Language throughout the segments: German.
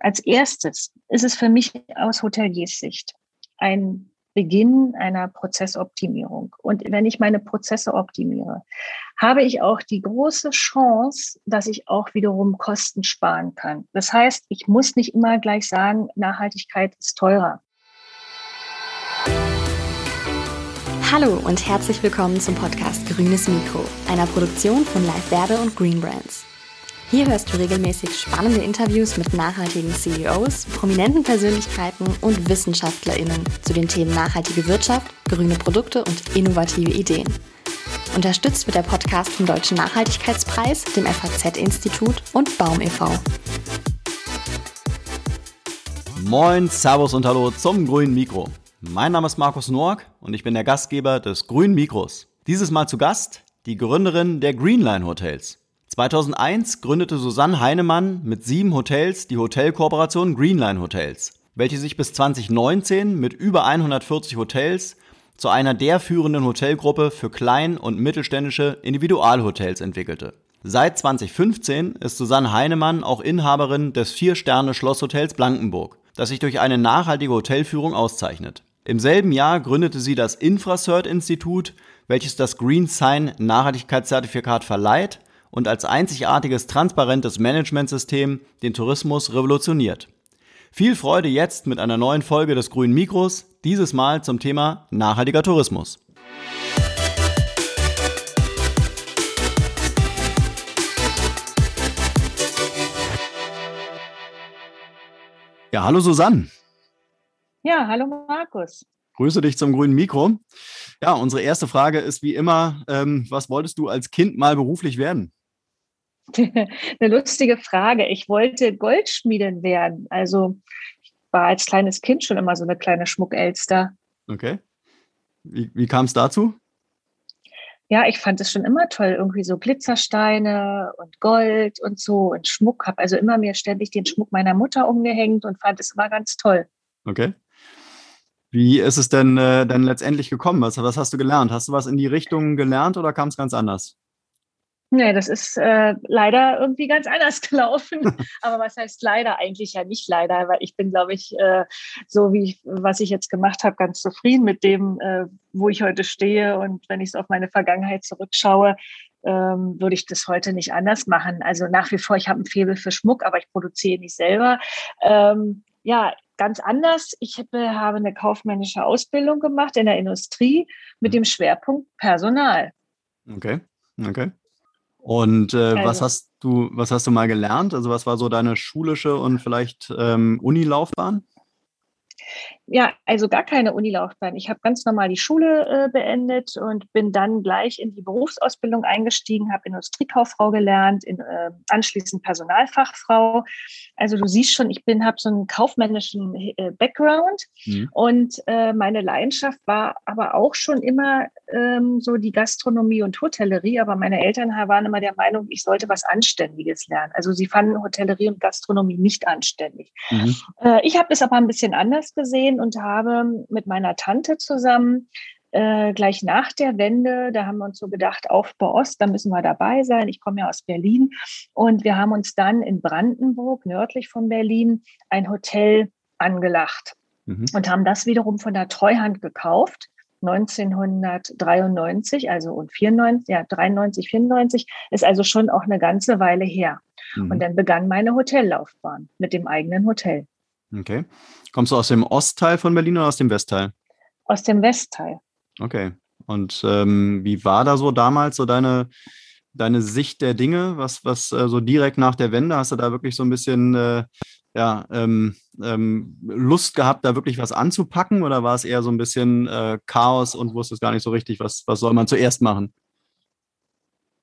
Als erstes ist es für mich aus Hoteliers Sicht ein Beginn einer Prozessoptimierung. Und wenn ich meine Prozesse optimiere, habe ich auch die große Chance, dass ich auch wiederum Kosten sparen kann. Das heißt, ich muss nicht immer gleich sagen, Nachhaltigkeit ist teurer. Hallo und herzlich willkommen zum Podcast Grünes Mikro, einer Produktion von Live Werbe und Green Brands. Hier hörst du regelmäßig spannende Interviews mit nachhaltigen CEOs, prominenten Persönlichkeiten und WissenschaftlerInnen zu den Themen nachhaltige Wirtschaft, grüne Produkte und innovative Ideen. Unterstützt wird der Podcast vom Deutschen Nachhaltigkeitspreis, dem FAZ-Institut und Baum e.V. Moin, Servus und Hallo zum Grünen Mikro. Mein Name ist Markus Noack und ich bin der Gastgeber des Grünen Mikros. Dieses Mal zu Gast die Gründerin der Greenline Hotels. 2001 gründete Susanne Heinemann mit sieben Hotels die Hotelkooperation Greenline Hotels, welche sich bis 2019 mit über 140 Hotels zu einer der führenden Hotelgruppe für klein- und mittelständische Individualhotels entwickelte. Seit 2015 ist Susanne Heinemann auch Inhaberin des Vier-Sterne-Schlosshotels Blankenburg, das sich durch eine nachhaltige Hotelführung auszeichnet. Im selben Jahr gründete sie das Infracert-Institut, welches das Green Sign Nachhaltigkeitszertifikat verleiht und als einzigartiges transparentes Managementsystem den Tourismus revolutioniert. Viel Freude jetzt mit einer neuen Folge des Grünen Mikros, dieses Mal zum Thema nachhaltiger Tourismus. Ja, hallo Susanne. Ja, hallo Markus. Grüße dich zum grünen Mikro. Ja, unsere erste Frage ist wie immer, ähm, was wolltest du als Kind mal beruflich werden? Eine lustige Frage. Ich wollte Goldschmiedin werden. Also ich war als kleines Kind schon immer so eine kleine Schmuckelster. Okay. Wie, wie kam es dazu? Ja, ich fand es schon immer toll, irgendwie so Glitzersteine und Gold und so und Schmuck. Habe also immer mir ständig den Schmuck meiner Mutter umgehängt und fand es immer ganz toll. Okay. Wie ist es denn äh, dann letztendlich gekommen? Was, was hast du gelernt? Hast du was in die Richtung gelernt oder kam es ganz anders? Nee, das ist äh, leider irgendwie ganz anders gelaufen. Aber was heißt leider? Eigentlich ja nicht leider, weil ich bin, glaube ich, äh, so wie ich, was ich jetzt gemacht habe, ganz zufrieden mit dem, äh, wo ich heute stehe. Und wenn ich so auf meine Vergangenheit zurückschaue, ähm, würde ich das heute nicht anders machen. Also nach wie vor, ich habe ein Faible für Schmuck, aber ich produziere nicht selber. Ähm, ja, ganz anders. Ich habe, habe eine kaufmännische Ausbildung gemacht in der Industrie mit dem Schwerpunkt Personal. Okay, okay. Und äh, also. was hast du, was hast du mal gelernt? Also was war so deine schulische und vielleicht ähm, Unilaufbahn? Ja, also gar keine Unilaufbahn. Ich habe ganz normal die Schule äh, beendet und bin dann gleich in die Berufsausbildung eingestiegen, habe Industriekauffrau gelernt, in, äh, anschließend Personalfachfrau. Also du siehst schon, ich bin habe so einen kaufmännischen äh, Background mhm. und äh, meine Leidenschaft war aber auch schon immer ähm, so die Gastronomie und Hotellerie. Aber meine Eltern waren immer der Meinung, ich sollte was Anständiges lernen. Also sie fanden Hotellerie und Gastronomie nicht anständig. Mhm. Äh, ich habe das aber ein bisschen anders gesehen und habe mit meiner Tante zusammen äh, gleich nach der Wende, da haben wir uns so gedacht, Aufbau Ost, da müssen wir dabei sein. Ich komme ja aus Berlin und wir haben uns dann in Brandenburg, nördlich von Berlin, ein Hotel angelacht mhm. und haben das wiederum von der Treuhand gekauft. 1993, also und 94, ja, 93, 94, ist also schon auch eine ganze Weile her. Mhm. Und dann begann meine Hotellaufbahn mit dem eigenen Hotel. Okay. Kommst du aus dem Ostteil von Berlin oder aus dem Westteil? Aus dem Westteil. Okay. Und ähm, wie war da so damals so deine, deine Sicht der Dinge? Was, was äh, so direkt nach der Wende, hast du da wirklich so ein bisschen äh, ja, ähm, ähm, Lust gehabt, da wirklich was anzupacken oder war es eher so ein bisschen äh, Chaos und wusstest gar nicht so richtig, was, was soll man zuerst machen?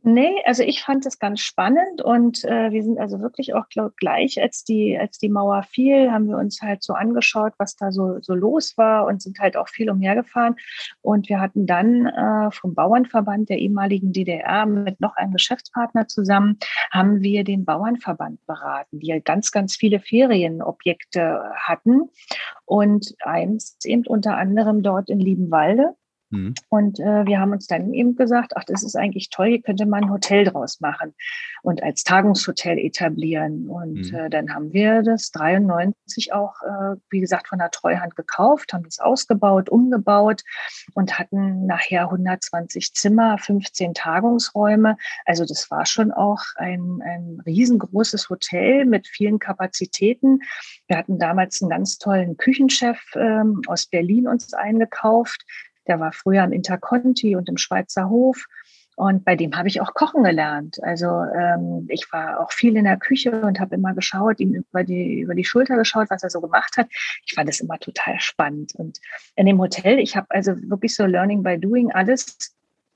Nee, also ich fand es ganz spannend und äh, wir sind also wirklich auch glaub, gleich, als die, als die Mauer fiel, haben wir uns halt so angeschaut, was da so, so los war und sind halt auch viel umhergefahren. Und wir hatten dann äh, vom Bauernverband der ehemaligen DDR mit noch einem Geschäftspartner zusammen, haben wir den Bauernverband beraten, die ja ganz, ganz viele Ferienobjekte hatten und eins eben unter anderem dort in Liebenwalde Mhm. Und äh, wir haben uns dann eben gesagt, ach, das ist eigentlich toll, hier könnte man ein Hotel draus machen und als Tagungshotel etablieren. Und mhm. äh, dann haben wir das 93 auch, äh, wie gesagt, von der Treuhand gekauft, haben das ausgebaut, umgebaut und hatten nachher 120 Zimmer, 15 Tagungsräume. Also das war schon auch ein, ein riesengroßes Hotel mit vielen Kapazitäten. Wir hatten damals einen ganz tollen Küchenchef ähm, aus Berlin uns eingekauft, der war früher im Interconti und im Schweizer Hof. Und bei dem habe ich auch kochen gelernt. Also ähm, ich war auch viel in der Küche und habe immer geschaut, ihm über die, über die Schulter geschaut, was er so gemacht hat. Ich fand das immer total spannend. Und in dem Hotel, ich habe also wirklich so Learning by Doing alles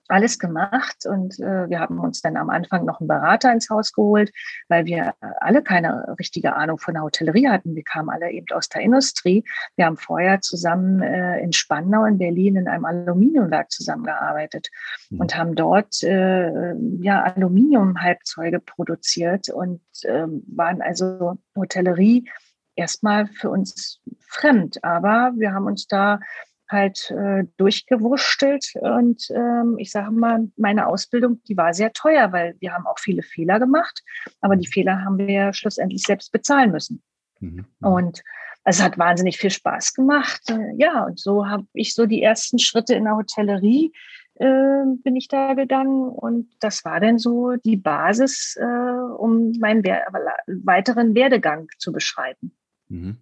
alles gemacht und äh, wir haben uns dann am Anfang noch einen Berater ins Haus geholt, weil wir alle keine richtige Ahnung von der Hotellerie hatten. Wir kamen alle eben aus der Industrie. Wir haben vorher zusammen äh, in Spandau in Berlin in einem Aluminiumwerk zusammengearbeitet mhm. und haben dort äh, ja Aluminiumhalbzeuge produziert und äh, waren also Hotellerie erstmal für uns fremd, aber wir haben uns da halt äh, durchgewurschtelt. Und ähm, ich sage mal, meine Ausbildung, die war sehr teuer, weil wir haben auch viele Fehler gemacht, aber die Fehler haben wir schlussendlich selbst bezahlen müssen. Mhm. mhm. Und es hat wahnsinnig viel Spaß gemacht. Äh, ja, und so habe ich so die ersten Schritte in der Hotellerie äh, bin ich da gegangen und das war dann so die Basis, äh, um meinen weiteren Werdegang zu beschreiben. Mhm.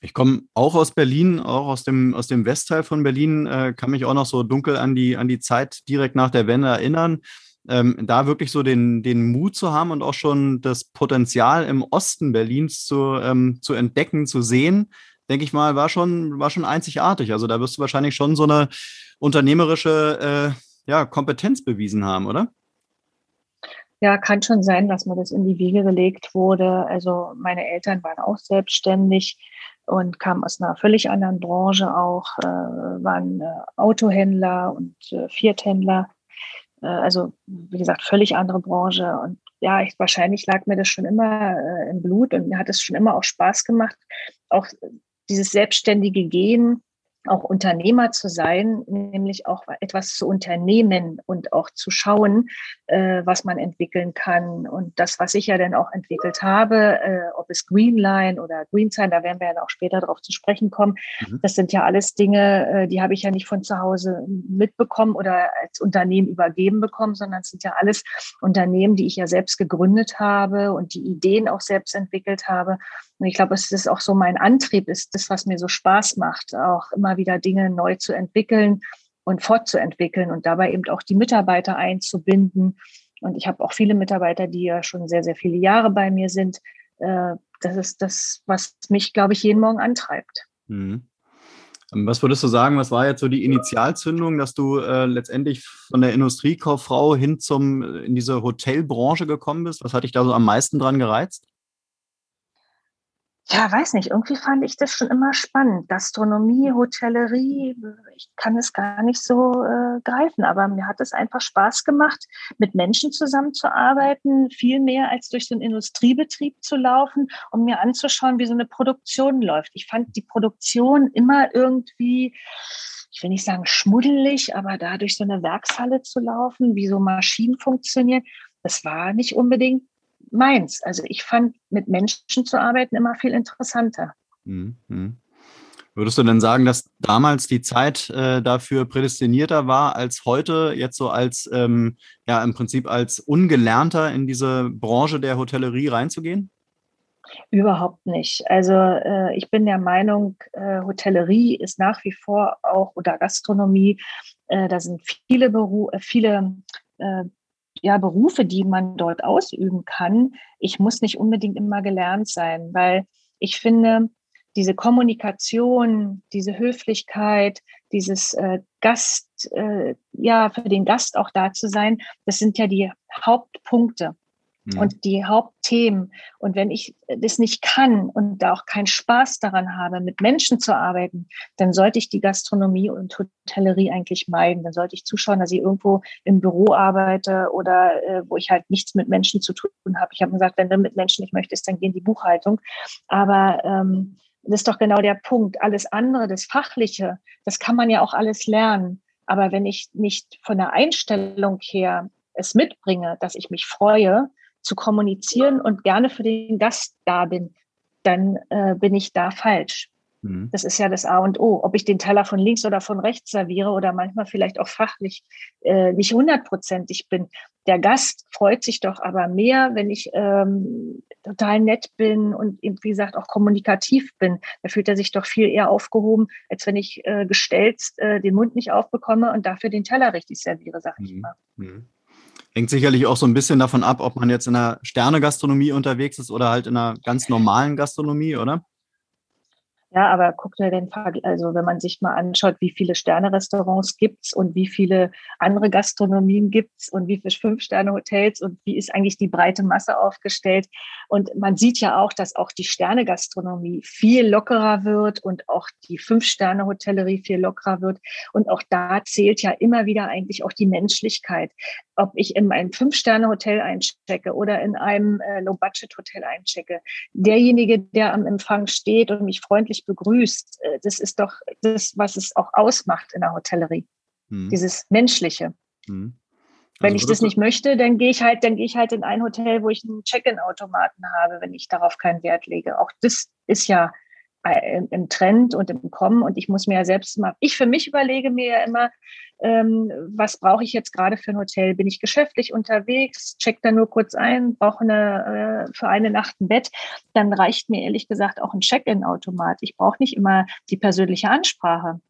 Ich komme auch aus Berlin, auch aus dem, aus dem Westteil von Berlin, äh, kann mich auch noch so dunkel an die, an die Zeit direkt nach der Wende erinnern. Ähm, da wirklich so den, den Mut zu haben und auch schon das Potenzial im Osten Berlins zu, ähm, zu entdecken, zu sehen, denke ich mal, war schon, war schon einzigartig. Also da wirst du wahrscheinlich schon so eine unternehmerische äh, ja, Kompetenz bewiesen haben, oder? Ja, kann schon sein, dass mir das in die Wiege gelegt wurde. Also meine Eltern waren auch selbstständig und kamen aus einer völlig anderen Branche auch, äh, waren äh, Autohändler und äh, Vierthändler. Äh, also wie gesagt, völlig andere Branche. Und ja, ich, wahrscheinlich lag mir das schon immer äh, im Blut und mir hat es schon immer auch Spaß gemacht, auch dieses selbstständige Gehen auch Unternehmer zu sein, nämlich auch etwas zu unternehmen und auch zu schauen, äh, was man entwickeln kann. Und das, was ich ja dann auch entwickelt habe, äh, ob es Greenline oder Greensign, da werden wir ja auch später darauf zu sprechen kommen, mhm. das sind ja alles Dinge, äh, die habe ich ja nicht von zu Hause mitbekommen oder als Unternehmen übergeben bekommen, sondern es sind ja alles Unternehmen, die ich ja selbst gegründet habe und die Ideen auch selbst entwickelt habe. Und ich glaube, es ist auch so mein Antrieb, ist das, was mir so Spaß macht, auch immer wieder Dinge neu zu entwickeln und fortzuentwickeln und dabei eben auch die Mitarbeiter einzubinden. Und ich habe auch viele Mitarbeiter, die ja schon sehr, sehr viele Jahre bei mir sind. Äh, das ist das, was mich, glaube ich, jeden Morgen antreibt. Mhm. Ähm, was würdest du sagen, was war jetzt so die Initialzündung, dass du äh, letztendlich von der Industriekauffrau hin zum in diese Hotelbranche gekommen bist? Was hat dich da so am meisten dran gereizt? Ja, weiß nicht, irgendwie fand ich das schon immer spannend. Gastronomie, Hotellerie, ich kann es gar nicht so äh, greifen, aber mir hat es einfach Spaß gemacht, mit Menschen zusammenzuarbeiten, viel mehr als durch so einen Industriebetrieb zu laufen, um mir anzuschauen, wie so eine Produktion läuft. Ich fand die Produktion immer irgendwie, ich will nicht sagen schmuddelig, aber da durch so eine Werkshalle zu laufen, wie so Maschinen funktionieren, das war nicht unbedingt meins. Also ich fand, mit Menschen zu arbeiten immer viel interessanter. Mhm. Würdest du denn sagen, dass damals die Zeit äh, dafür prädestinierter war als heute, jetzt so als, ähm, ja, im Prinzip als Ungelernter in diese Branche der Hotellerie reinzugehen? Überhaupt nicht. Also äh, ich bin der Meinung, äh, Hotellerie ist nach wie vor auch oder Gastronomie, äh, da sind viele, Beru äh, viele äh, ja, Berufe, die man dort ausüben kann. Ich muss nicht unbedingt immer gelernt sein, weil ich finde, diese Kommunikation, diese Höflichkeit, dieses äh, Gast, äh, ja, für den Gast auch da zu sein, das sind ja die Hauptpunkte mhm. und die Hauptthemen. Und wenn ich das nicht kann und da auch keinen Spaß daran habe, mit Menschen zu arbeiten, dann sollte ich die Gastronomie und Hotellerie eigentlich meiden. Dann sollte ich zuschauen, dass ich irgendwo im Büro arbeite oder äh, wo ich halt nichts mit Menschen zu tun habe. Ich habe gesagt, wenn du mit Menschen nicht möchtest, dann geh in die Buchhaltung. Aber ähm, das ist doch genau der Punkt. Alles andere, das Fachliche, das kann man ja auch alles lernen. Aber wenn ich nicht von der Einstellung her es mitbringe, dass ich mich freue, zu kommunizieren und gerne für den Gast da bin, dann äh, bin ich da falsch. Mhm. Das ist ja das A und O. Ob ich den Teller von links oder von rechts serviere oder manchmal vielleicht auch fachlich äh, nicht hundertprozentig bin. Der Gast freut sich doch aber mehr, wenn ich ähm, total nett bin und eben, wie gesagt, auch kommunikativ bin. Da fühlt er sich doch viel eher aufgehoben, als wenn ich äh, gestellt äh, den Mund nicht aufbekomme und dafür den Teller richtig serviere, sag ich mhm. mal. Mhm. Hängt sicherlich auch so ein bisschen davon ab, ob man jetzt in einer Sterne-Gastronomie unterwegs ist oder halt in einer ganz normalen Gastronomie, oder? Ja, aber guck dir den Fall, also wenn man sich mal anschaut, wie viele Sterne-Restaurants gibt's und wie viele andere Gastronomien gibt's und wie viele Fünf-Sterne-Hotels und wie ist eigentlich die breite Masse aufgestellt. Und man sieht ja auch, dass auch die Sterne-Gastronomie viel lockerer wird und auch die Fünf-Sterne-Hotellerie viel lockerer wird. Und auch da zählt ja immer wieder eigentlich auch die Menschlichkeit. Ob ich in einem Fünf-Sterne-Hotel einchecke oder in einem äh, Low-Budget-Hotel einchecke. Derjenige, der am Empfang steht und mich freundlich begrüßt. Äh, das ist doch das, was es auch ausmacht in der Hotellerie. Hm. Dieses Menschliche. Hm. Also wenn ich das nicht möchte, dann gehe ich halt, dann gehe ich halt in ein Hotel, wo ich einen Check-in-Automaten habe, wenn ich darauf keinen Wert lege. Auch das ist ja äh, im Trend und im Kommen. Und ich muss mir ja selbst mal, ich für mich überlege mir ja immer, ähm, was brauche ich jetzt gerade für ein Hotel? Bin ich geschäftlich unterwegs? Check da nur kurz ein, brauche eine, äh, für eine Nacht ein Bett. Dann reicht mir ehrlich gesagt auch ein Check-in-Automat. Ich brauche nicht immer die persönliche Ansprache.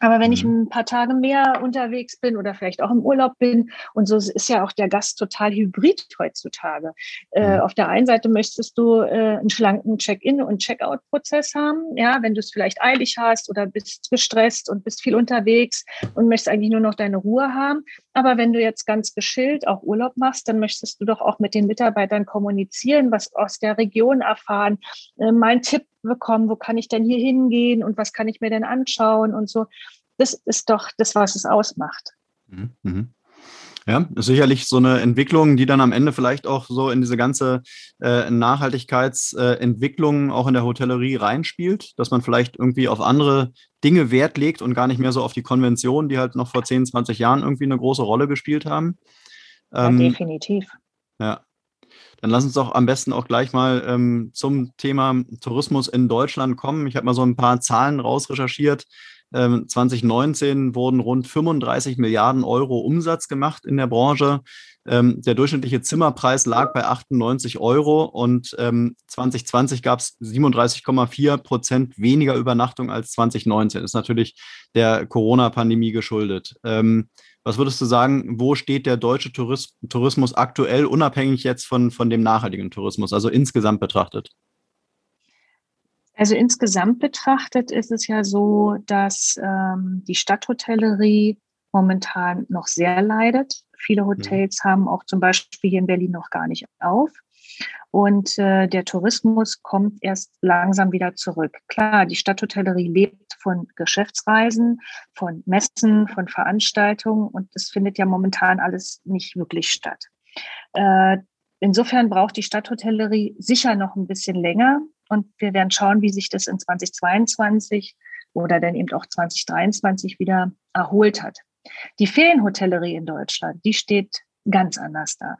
Aber wenn ich mhm. ein paar Tage mehr unterwegs bin oder vielleicht auch im Urlaub bin, und so ist ja auch der Gast total hybrid heutzutage. Äh, mhm. auf der einen Seite möchtest du äh, einen schlanken Check-in- und Check-out-Prozess haben, ja, wenn du es vielleicht eilig hast oder bist gestresst und bist viel unterwegs und möchtest eigentlich nur noch deine Ruhe haben. Aber wenn du jetzt ganz geschillt auch Urlaub machst, dann möchtest du doch auch mit den Mitarbeitern kommunizieren, was aus der Region erfahren, äh, mal einen Tipp bekommen, wo kann ich denn hier hingehen und was kann ich mir denn anschauen und so. Das ist doch das, was es ausmacht. Mhm. mhm. Ja, ist sicherlich so eine Entwicklung, die dann am Ende vielleicht auch so in diese ganze äh, Nachhaltigkeitsentwicklung äh, auch in der Hotellerie reinspielt, dass man vielleicht irgendwie auf andere Dinge Wert legt und gar nicht mehr so auf die Konventionen, die halt noch vor 10, 20 Jahren irgendwie eine große Rolle gespielt haben. Ähm, ja, definitiv. Ja, dann lass uns doch am besten auch gleich mal ähm, zum Thema Tourismus in Deutschland kommen. Ich habe mal so ein paar Zahlen rausrecherchiert. Ähm, 2019 wurden rund 35 Milliarden Euro Umsatz gemacht in der Branche. Ähm, der durchschnittliche Zimmerpreis lag bei 98 Euro und ähm, 2020 gab es 37,4 Prozent weniger Übernachtung als 2019. Das ist natürlich der Corona-Pandemie geschuldet. Was würdest du sagen, wo steht der deutsche Tourismus aktuell, unabhängig jetzt von, von dem nachhaltigen Tourismus, also insgesamt betrachtet? Also insgesamt betrachtet ist es ja so, dass ähm, die Stadthotellerie momentan noch sehr leidet. Viele mhm. Hotels mhm. haben auch zum Beispiel hier in Berlin noch gar nicht auf. Und äh, der Tourismus kommt erst langsam wieder zurück. Klar, die Stadthotellerie lebt von Geschäftsreisen, von Messen, von Veranstaltungen und das findet ja momentan alles nicht wirklich statt. Äh, insofern braucht die Stadthotellerie sicher noch ein bisschen länger und wir werden schauen, wie sich das in 2022 oder dann eben auch 2023 wieder erholt hat. Die Ferienhotellerie in Deutschland, die steht ganz anders da.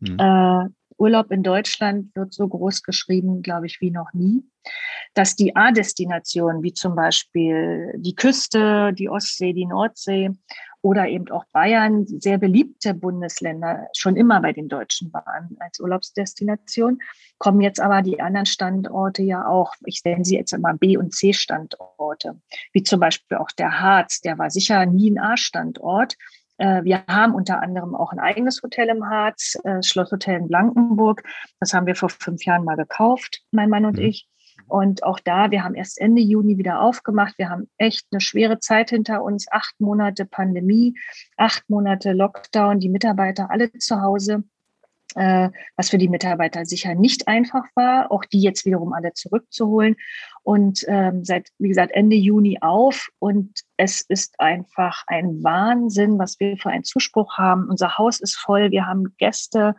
Mhm. Urlaub in Deutschland wird so groß geschrieben, glaube ich, wie noch nie. Dass die A-Destinationen, wie zum Beispiel die Küste, die Ostsee, die Nordsee oder eben auch Bayern, sehr beliebte Bundesländer schon immer bei den Deutschen waren als Urlaubsdestination, kommen jetzt aber die anderen Standorte ja auch, ich nenne sie jetzt immer B- und C-Standorte, wie zum Beispiel auch der Harz, der war sicher nie ein A-Standort, wir haben unter anderem auch ein eigenes Hotel im Harz, äh, Schlosshotel in Blankenburg. Das haben wir vor fünf Jahren mal gekauft, mein Mann und mhm. ich. Und auch da, wir haben erst Ende Juni wieder aufgemacht. Wir haben echt eine schwere Zeit hinter uns. Acht Monate Pandemie, acht Monate Lockdown, die Mitarbeiter alle zu Hause. Äh, was für die Mitarbeiter sicher nicht einfach war, auch die jetzt wiederum alle zurückzuholen. Und ähm, seit, wie gesagt, Ende Juni auf. Und es ist einfach ein Wahnsinn, was wir für einen Zuspruch haben. Unser Haus ist voll, wir haben Gäste,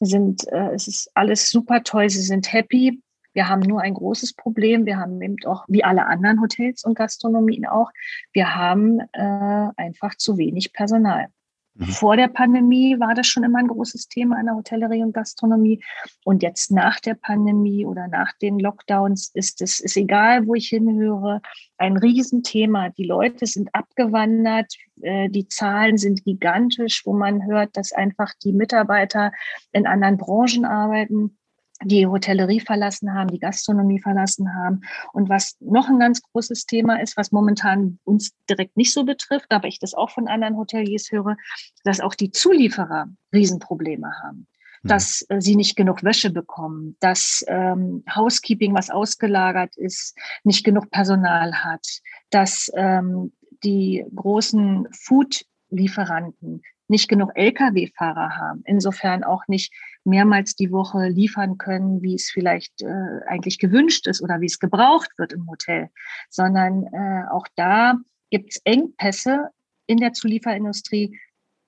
sind, äh, es ist alles super toll, sie sind happy. Wir haben nur ein großes Problem. Wir haben eben auch, wie alle anderen Hotels und Gastronomien auch, wir haben äh, einfach zu wenig Personal. Mhm. Vor der Pandemie war das schon immer ein großes Thema in der Hotellerie und Gastronomie. Und jetzt nach der Pandemie oder nach den Lockdowns ist es ist egal, wo ich hinhöre, ein Riesenthema. Die Leute sind abgewandert, äh, die Zahlen sind gigantisch, wo man hört, dass einfach die Mitarbeiter in anderen Branchen arbeiten die Hotellerie verlassen haben, die Gastronomie verlassen haben. Und was noch ein ganz großes Thema ist, was momentan uns direkt nicht so betrifft, aber ich das auch von anderen Hoteliers höre, dass auch die Zulieferer Riesenprobleme haben mhm. dass äh, sie nicht genug Wäsche bekommen, dass ähm, Housekeeping, was ausgelagert ist, nicht genug Personal hat, dass ähm, die großen Food-Lieferanten nicht genug Lkw-Fahrer haben, insofern auch nicht mehrmals die Woche liefern können, wie es vielleicht äh, eigentlich gewünscht ist oder wie es gebraucht wird im Hotel, sondern äh, auch da gibt es Engpässe in der Zulieferindustrie.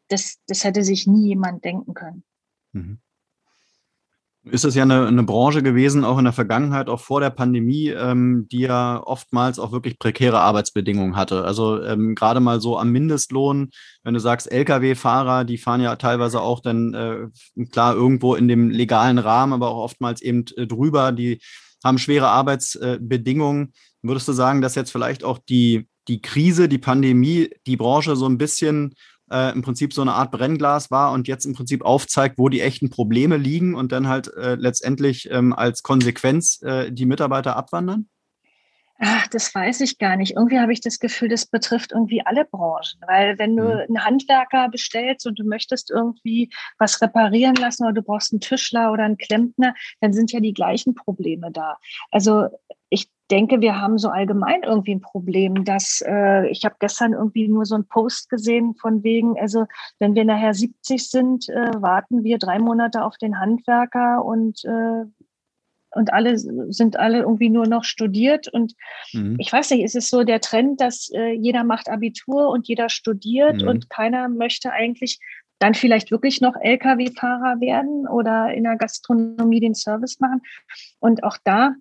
Das, das hätte sich nie jemand denken können. Mhm ist es ja eine, eine, Branche gewesen, auch in der Vergangenheit, auch vor der Pandemie, ähm, die ja oftmals auch wirklich prekäre Arbeitsbedingungen hatte. Also ähm, gerade mal so am Mindestlohn, wenn du sagst, Lkw-Fahrer, die fahren ja teilweise auch dann äh, klar irgendwo in dem legalen Rahmen, aber auch oftmals eben äh, drüber, die haben schwere Arbeitsbedingungen. Würdest du sagen, dass jetzt vielleicht auch die, die Krise, die Pandemie, die Branche so ein bisschen äh, im Prinzip so eine Art Brennglas war und jetzt im Prinzip aufzeigt, wo die echten Probleme liegen und dann halt äh, letztendlich ähm, als Konsequenz äh, die Mitarbeiter abwandern? Ach, das weiß ich gar nicht. Irgendwie habe ich das Gefühl, das betrifft irgendwie alle Branchen. Weil wenn du mhm. einen Handwerker bestellst und du möchtest irgendwie was reparieren lassen oder du brauchst einen Tischler oder einen Klempner, dann sind ja die gleichen Probleme da. Also denke, wir haben so allgemein irgendwie ein Problem, dass äh, ich habe gestern irgendwie nur so einen Post gesehen von wegen, also wenn wir nachher 70 sind, äh, warten wir drei Monate auf den Handwerker und äh, und alle sind alle irgendwie nur noch studiert und mhm. ich weiß nicht, ist es so der Trend, dass äh, jeder macht Abitur und jeder studiert mhm. und keiner möchte eigentlich dann vielleicht wirklich noch Lkw-Fahrer werden oder in der Gastronomie den Service machen. Und auch da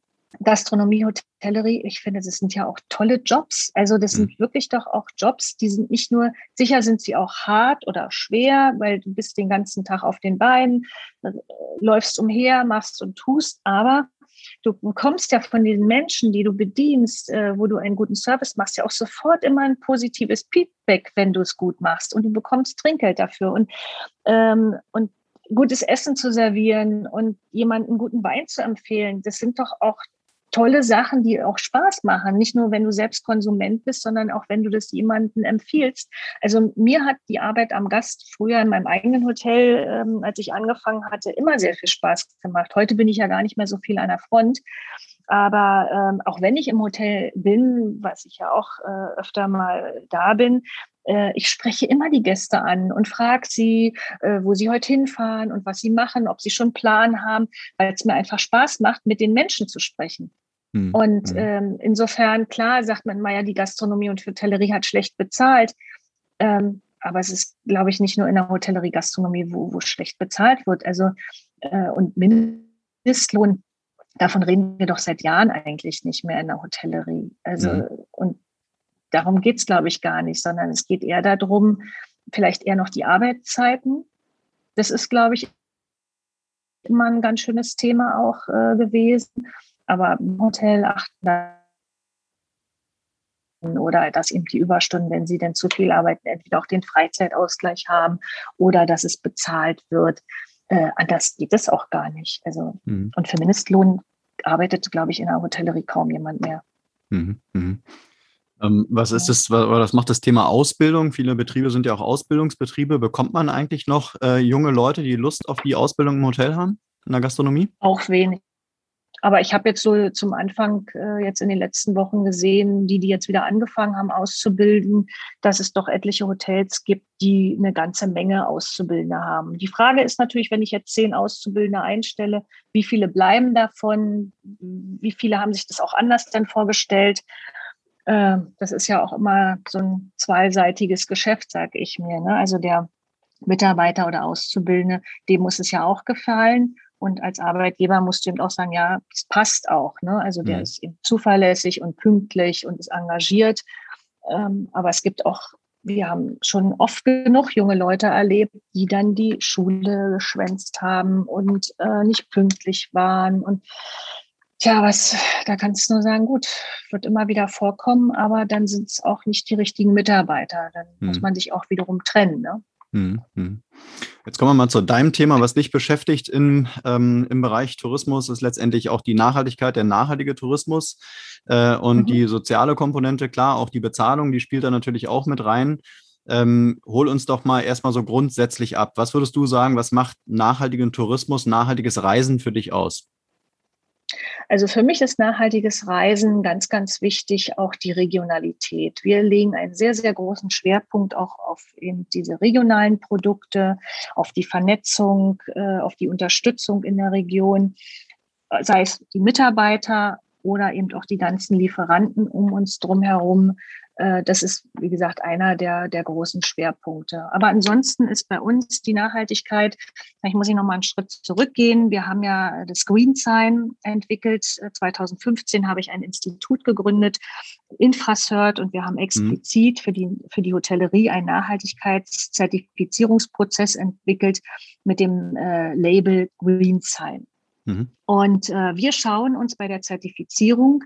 Gastronomie, Hotellerie, ich finde, das sind ja auch tolle Jobs. Also das sind mhm. wirklich doch auch Jobs, die sind nicht nur, sicher sind sie auch hart oder schwer, weil du bist den ganzen Tag auf den Beinen, äh, läufst umher, machst und tust, aber du bekommst ja von den Menschen, die du bedienst, äh, wo du einen guten Service machst, ja auch sofort immer ein positives Feedback, wenn du es gut machst und du bekommst Trinkgeld dafür und, ähm, und gutes Essen zu servieren und jemanden guten Wein zu empfehlen, das sind doch auch tolle Sachen, die auch Spaß machen. Nicht nur, wenn du selbst Konsument bist, sondern auch, wenn du das jemandem empfiehlst. Also mir hat die Arbeit am Gast früher in meinem eigenen Hotel, ähm, als ich angefangen hatte, immer sehr viel Spaß gemacht. Heute bin ich ja gar nicht mehr so viel an der Front. Aber ähm, auch wenn ich im Hotel bin, was ich ja auch äh, öfter mal da bin, äh, ich spreche immer die Gäste an und frage sie, äh, wo sie heute hinfahren und was sie machen, ob sie schon einen Plan haben, weil es mir einfach Spaß macht, mit den Menschen zu sprechen. Mhm. Und hm. ähm, insofern, klar, sagt man mal ja, die Gastronomie und Hotellerie hat schlecht bezahlt. Ähm, aber es ist, glaube ich, nicht nur in der Hotellerie, Gastronomie, wo, wo schlecht bezahlt wird. Also, äh, und Mindestlohn, davon reden wir doch seit Jahren eigentlich nicht mehr in der Hotellerie. Also, mhm. und darum geht es, glaube ich, gar nicht, sondern es geht eher darum, vielleicht eher noch die Arbeitszeiten. Das ist, glaube ich, immer ein ganz schönes Thema auch äh, gewesen aber im Hotel achten oder dass eben die Überstunden, wenn sie denn zu viel arbeiten, entweder auch den Freizeitausgleich haben oder dass es bezahlt wird. Äh, anders geht es auch gar nicht. Also, mhm. und für Mindestlohn arbeitet, glaube ich, in der Hotellerie kaum jemand mehr. Mhm. Mhm. Ähm, was ist das, was macht das Thema Ausbildung? Viele Betriebe sind ja auch Ausbildungsbetriebe. Bekommt man eigentlich noch äh, junge Leute, die Lust auf die Ausbildung im Hotel haben, in der Gastronomie? Auch wenig. Aber ich habe jetzt so zum Anfang äh, jetzt in den letzten Wochen gesehen, die, die jetzt wieder angefangen haben auszubilden, dass es doch etliche Hotels gibt, die eine ganze Menge Auszubildende haben. Die Frage ist natürlich, wenn ich jetzt zehn Auszubildende einstelle, wie viele bleiben davon? Wie viele haben sich das auch anders denn vorgestellt? Äh, das ist ja auch immer so ein zweiseitiges Geschäft, sage ich mir. Ne? Also der Mitarbeiter oder Auszubildende, dem muss es ja auch gefallen. Und als Arbeitgeber musst du eben auch sagen, ja, es passt auch. Ne? Also der mhm. ist eben zuverlässig und pünktlich und ist engagiert. Ähm, aber es gibt auch, wir haben schon oft genug junge Leute erlebt, die dann die Schule geschwänzt haben und äh, nicht pünktlich waren. Und Tja, was, da kannst du nur sagen, gut, wird immer wieder vorkommen, aber dann sind es auch nicht die richtigen Mitarbeiter. Dann hm. muss man sich auch wiederum trennen. Ne? Hm, hm. Jetzt kommen wir mal zu deinem Thema, was dich beschäftigt im, ähm, im Bereich Tourismus, ist letztendlich auch die Nachhaltigkeit, der nachhaltige Tourismus äh, und mhm. die soziale Komponente. Klar, auch die Bezahlung, die spielt da natürlich auch mit rein. Ähm, hol uns doch mal erstmal so grundsätzlich ab. Was würdest du sagen, was macht nachhaltigen Tourismus, nachhaltiges Reisen für dich aus? Also für mich ist nachhaltiges Reisen ganz, ganz wichtig, auch die Regionalität. Wir legen einen sehr, sehr großen Schwerpunkt auch auf eben diese regionalen Produkte, auf die Vernetzung, äh, auf die Unterstützung in der Region, sei es die Mitarbeiter oder eben auch die ganzen Lieferanten um uns drumherum. Äh, das ist, wie gesagt, einer der, der großen Schwerpunkte. Aber ansonsten ist bei uns die Nachhaltigkeit, vielleicht muss ich noch mal einen Schritt zurückgehen. Wir haben ja das Green Sign entwickelt. 2015 äh, habe ich ein Institut gegründet, Infracert, und wir haben explizit für die, für die Hotellerie einen Nachhaltigkeitszertifizierungsprozess entwickelt mit dem äh, Label Green Sign. Mhm. Und äh, wir schauen uns bei der Zertifizierung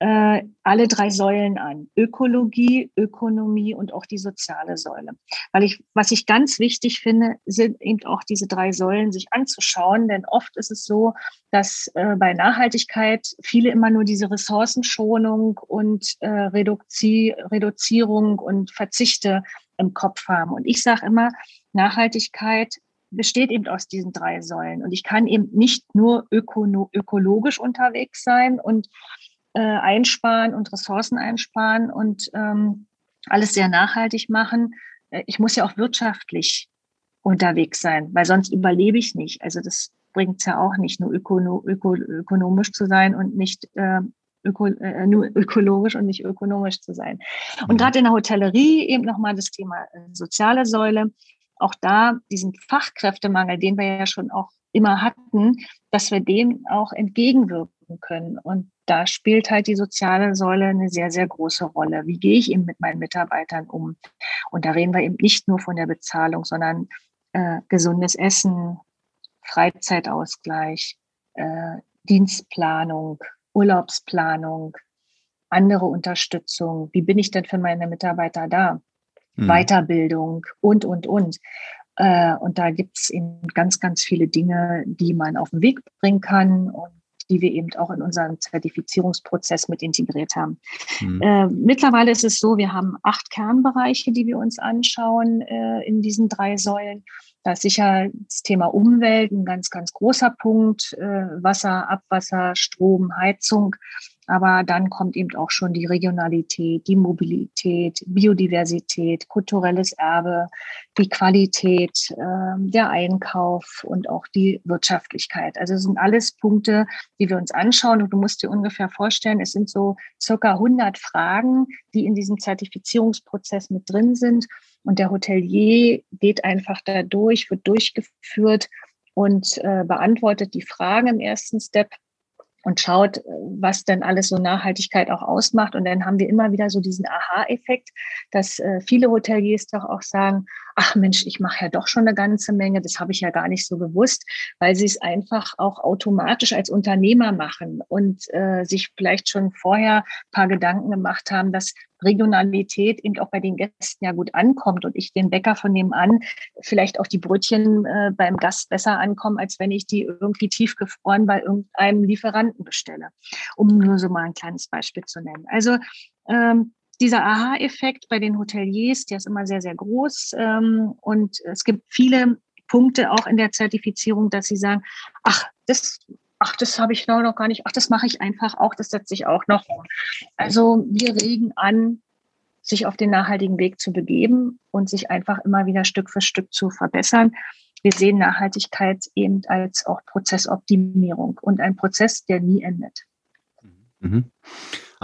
äh, alle drei Säulen an. Ökologie, Ökonomie und auch die soziale Säule. Weil ich, was ich ganz wichtig finde, sind eben auch diese drei Säulen sich anzuschauen. Denn oft ist es so, dass äh, bei Nachhaltigkeit viele immer nur diese Ressourcenschonung und äh, Reduzi Reduzierung und Verzichte im Kopf haben. Und ich sage immer, Nachhaltigkeit besteht eben aus diesen drei Säulen. Und ich kann eben nicht nur öko ökologisch unterwegs sein und äh, einsparen und Ressourcen einsparen und ähm, alles sehr nachhaltig machen. Äh, ich muss ja auch wirtschaftlich unterwegs sein, weil sonst überlebe ich nicht. Also das bringt es ja auch nicht, nur ökono öko ökonomisch zu sein und nicht äh, öko äh, nur ökologisch und nicht ökonomisch zu sein. Und mhm. gerade in der Hotellerie eben nochmal das Thema äh, soziale Säule. Auch da diesen Fachkräftemangel, den wir ja schon auch immer hatten, dass wir dem auch entgegenwirken können. Und da spielt halt die soziale Säule eine sehr, sehr große Rolle. Wie gehe ich eben mit meinen Mitarbeitern um? Und da reden wir eben nicht nur von der Bezahlung, sondern äh, gesundes Essen, Freizeitausgleich, äh, Dienstplanung, Urlaubsplanung, andere Unterstützung. Wie bin ich denn für meine Mitarbeiter da? Mhm. Weiterbildung und, und, und. Äh, und da gibt es eben ganz, ganz viele Dinge, die man auf den Weg bringen kann und die wir eben auch in unserem Zertifizierungsprozess mit integriert haben. Mhm. Äh, mittlerweile ist es so, wir haben acht Kernbereiche, die wir uns anschauen äh, in diesen drei Säulen. Da ist sicher das Thema Umwelt ein ganz, ganz großer Punkt. Äh, Wasser, Abwasser, Strom, Heizung. Aber dann kommt eben auch schon die Regionalität, die Mobilität, Biodiversität, kulturelles Erbe, die Qualität, äh, der Einkauf und auch die Wirtschaftlichkeit. Also es sind alles Punkte, die wir uns anschauen. Und du musst dir ungefähr vorstellen, es sind so circa 100 Fragen, die in diesem Zertifizierungsprozess mit drin sind. Und der Hotelier geht einfach da durch, wird durchgeführt und äh, beantwortet die Fragen im ersten Step und schaut, was denn alles so Nachhaltigkeit auch ausmacht. Und dann haben wir immer wieder so diesen Aha-Effekt, dass äh, viele Hoteliers doch auch sagen, ach Mensch, ich mache ja doch schon eine ganze Menge, das habe ich ja gar nicht so gewusst, weil sie es einfach auch automatisch als Unternehmer machen und äh, sich vielleicht schon vorher paar Gedanken gemacht haben, dass Regionalität eben auch bei den Gästen ja gut ankommt und ich den Bäcker von nebenan vielleicht auch die Brötchen äh, beim Gast besser ankommen, als wenn ich die irgendwie tiefgefroren bei irgendeinem Lieferanten bestelle, um nur so mal ein kleines Beispiel zu nennen. Also ähm, dieser Aha-Effekt bei den Hoteliers, der ist immer sehr, sehr groß. Ähm, und es gibt viele Punkte auch in der Zertifizierung, dass sie sagen, ach, das, ach, das habe ich noch gar nicht, ach, das mache ich einfach auch, das setze ich auch noch. Also wir regen an, sich auf den nachhaltigen Weg zu begeben und sich einfach immer wieder Stück für Stück zu verbessern. Wir sehen Nachhaltigkeit eben als auch Prozessoptimierung und ein Prozess, der nie endet. Mhm.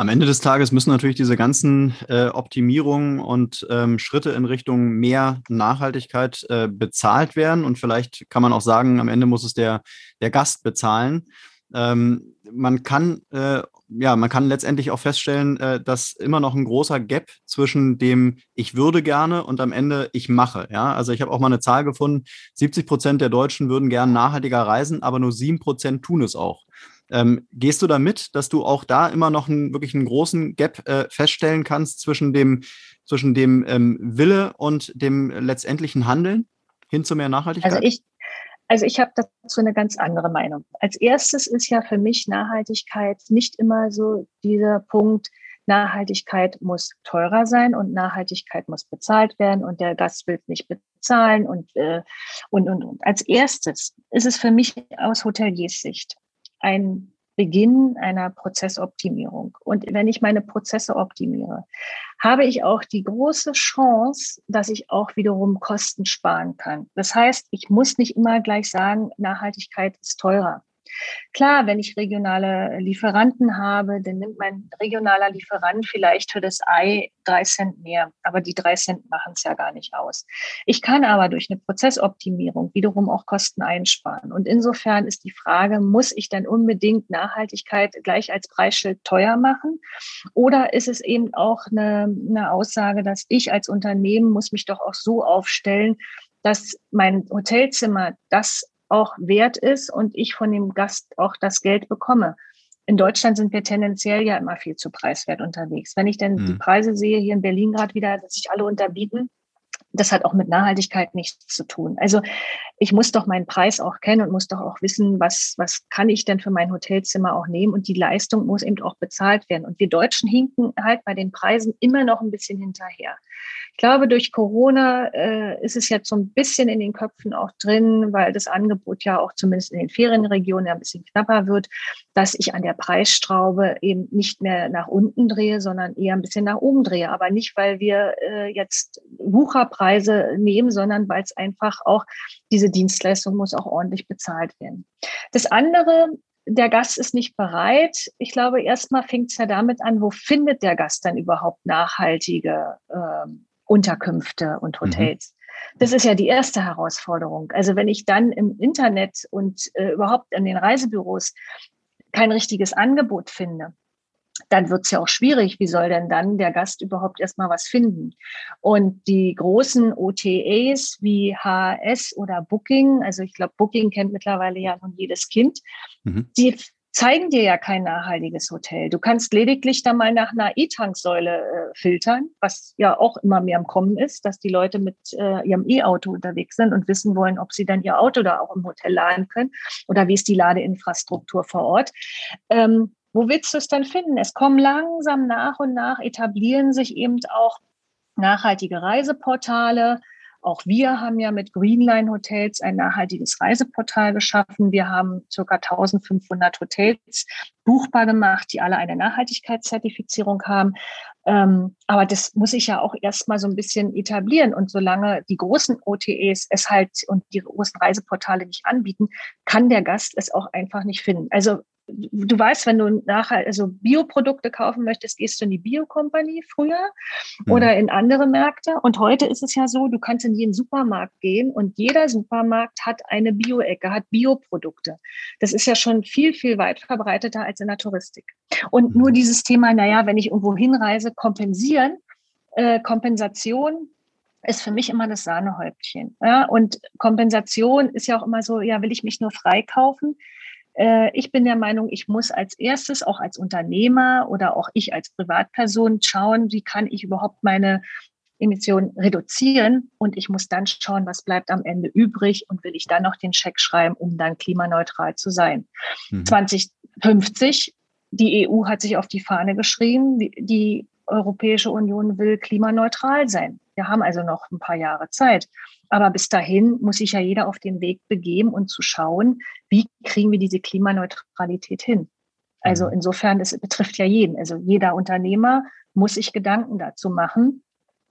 Am Ende des Tages müssen natürlich diese ganzen äh, Optimierungen und ähm, Schritte in Richtung mehr Nachhaltigkeit äh, bezahlt werden. Und vielleicht kann man auch sagen, am Ende muss es der, der Gast bezahlen. Ähm, man kann äh, ja, man kann letztendlich auch feststellen, äh, dass immer noch ein großer Gap zwischen dem ich würde gerne und am Ende ich mache. Ja, also ich habe auch mal eine Zahl gefunden: 70 Prozent der Deutschen würden gerne nachhaltiger reisen, aber nur sieben Prozent tun es auch. Ähm, gehst du damit, dass du auch da immer noch einen, wirklich einen großen Gap äh, feststellen kannst zwischen dem, zwischen dem ähm, Wille und dem letztendlichen Handeln hin zu mehr Nachhaltigkeit? Also ich, also ich habe dazu eine ganz andere Meinung. Als erstes ist ja für mich Nachhaltigkeit nicht immer so dieser Punkt, Nachhaltigkeit muss teurer sein und Nachhaltigkeit muss bezahlt werden und der Gast will nicht bezahlen und, äh, und, und, und. Als erstes ist es für mich aus Hoteliers Sicht ein Beginn einer Prozessoptimierung. Und wenn ich meine Prozesse optimiere, habe ich auch die große Chance, dass ich auch wiederum Kosten sparen kann. Das heißt, ich muss nicht immer gleich sagen, Nachhaltigkeit ist teurer. Klar, wenn ich regionale Lieferanten habe, dann nimmt mein regionaler Lieferant vielleicht für das Ei drei Cent mehr. Aber die drei Cent machen es ja gar nicht aus. Ich kann aber durch eine Prozessoptimierung wiederum auch Kosten einsparen. Und insofern ist die Frage, muss ich dann unbedingt Nachhaltigkeit gleich als Preisschild teuer machen? Oder ist es eben auch eine, eine Aussage, dass ich als Unternehmen muss mich doch auch so aufstellen, dass mein Hotelzimmer das auch wert ist und ich von dem Gast auch das Geld bekomme. In Deutschland sind wir tendenziell ja immer viel zu preiswert unterwegs. Wenn ich denn hm. die Preise sehe, hier in Berlin gerade wieder, dass sich alle unterbieten, das hat auch mit Nachhaltigkeit nichts zu tun. Also ich muss doch meinen Preis auch kennen und muss doch auch wissen, was, was kann ich denn für mein Hotelzimmer auch nehmen und die Leistung muss eben auch bezahlt werden. Und wir Deutschen hinken halt bei den Preisen immer noch ein bisschen hinterher. Ich glaube, durch Corona äh, ist es jetzt so ein bisschen in den Köpfen auch drin, weil das Angebot ja auch zumindest in den Ferienregionen ja ein bisschen knapper wird, dass ich an der Preisstraube eben nicht mehr nach unten drehe, sondern eher ein bisschen nach oben drehe. Aber nicht, weil wir äh, jetzt Wucherpreise nehmen, sondern weil es einfach auch diese Dienstleistung muss auch ordentlich bezahlt werden. Das andere, der Gast ist nicht bereit. Ich glaube, erstmal fängt es ja damit an, wo findet der Gast dann überhaupt nachhaltige ähm, Unterkünfte und mhm. Hotels. Mhm. Das ist ja die erste Herausforderung. Also wenn ich dann im Internet und äh, überhaupt an den Reisebüros kein richtiges Angebot finde, dann wird es ja auch schwierig. Wie soll denn dann der Gast überhaupt erstmal was finden? Und die großen OTAs wie HRS oder Booking, also ich glaube, Booking kennt mittlerweile ja nun jedes Kind, mhm. die zeigen dir ja kein nachhaltiges Hotel. Du kannst lediglich da mal nach einer E-Tanksäule äh, filtern, was ja auch immer mehr am Kommen ist, dass die Leute mit äh, ihrem E-Auto unterwegs sind und wissen wollen, ob sie dann ihr Auto da auch im Hotel laden können oder wie ist die Ladeinfrastruktur vor Ort. Ähm, wo willst du es dann finden? Es kommen langsam nach und nach, etablieren sich eben auch nachhaltige Reiseportale, auch wir haben ja mit Greenline Hotels ein nachhaltiges Reiseportal geschaffen. Wir haben circa 1500 Hotels buchbar gemacht, die alle eine Nachhaltigkeitszertifizierung haben. Ähm, aber das muss ich ja auch erstmal so ein bisschen etablieren. Und solange die großen OTEs es halt und die großen Reiseportale nicht anbieten, kann der Gast es auch einfach nicht finden. Also du weißt, wenn du nachher also Bioprodukte kaufen möchtest, gehst du in die Biokompanie früher mhm. oder in andere Märkte. Und heute ist es ja so, du kannst in jeden Supermarkt gehen und jeder Supermarkt hat eine Bio-Ecke, hat Bioprodukte. Das ist ja schon viel, viel weit verbreiteter als in der Touristik. Und mhm. nur dieses Thema, naja, wenn ich irgendwo hinreise, kompensieren, äh, Kompensation ist für mich immer das Sahnehäubchen. Ja? Und Kompensation ist ja auch immer so, ja, will ich mich nur freikaufen? Äh, ich bin der Meinung, ich muss als erstes auch als Unternehmer oder auch ich als Privatperson schauen, wie kann ich überhaupt meine Emissionen reduzieren und ich muss dann schauen, was bleibt am Ende übrig und will ich dann noch den Scheck schreiben, um dann klimaneutral zu sein. Mhm. 2050, die EU hat sich auf die Fahne geschrieben, die, die Europäische Union will klimaneutral sein. Wir haben also noch ein paar Jahre Zeit. Aber bis dahin muss sich ja jeder auf den Weg begeben und zu schauen, wie kriegen wir diese Klimaneutralität hin. Also mhm. insofern, das betrifft ja jeden. Also jeder Unternehmer muss sich Gedanken dazu machen,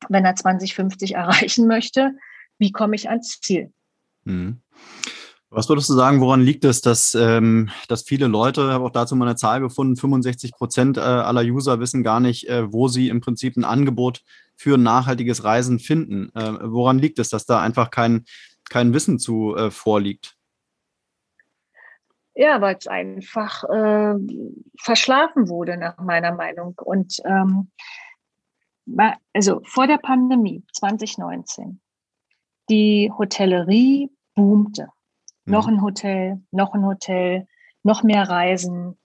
wenn er 2050 erreichen möchte, wie komme ich ans Ziel. Mhm. Was würdest du sagen, woran liegt es, dass, ähm, dass viele Leute, ich habe auch dazu mal eine Zahl gefunden, 65 Prozent äh, aller User wissen gar nicht, äh, wo sie im Prinzip ein Angebot für nachhaltiges Reisen finden. Äh, woran liegt es, dass da einfach kein, kein Wissen zu äh, vorliegt? Ja, weil es einfach äh, verschlafen wurde, nach meiner Meinung. Und ähm, also vor der Pandemie 2019, die Hotellerie boomte. Mhm. Noch ein Hotel, noch ein Hotel, noch mehr Reisen,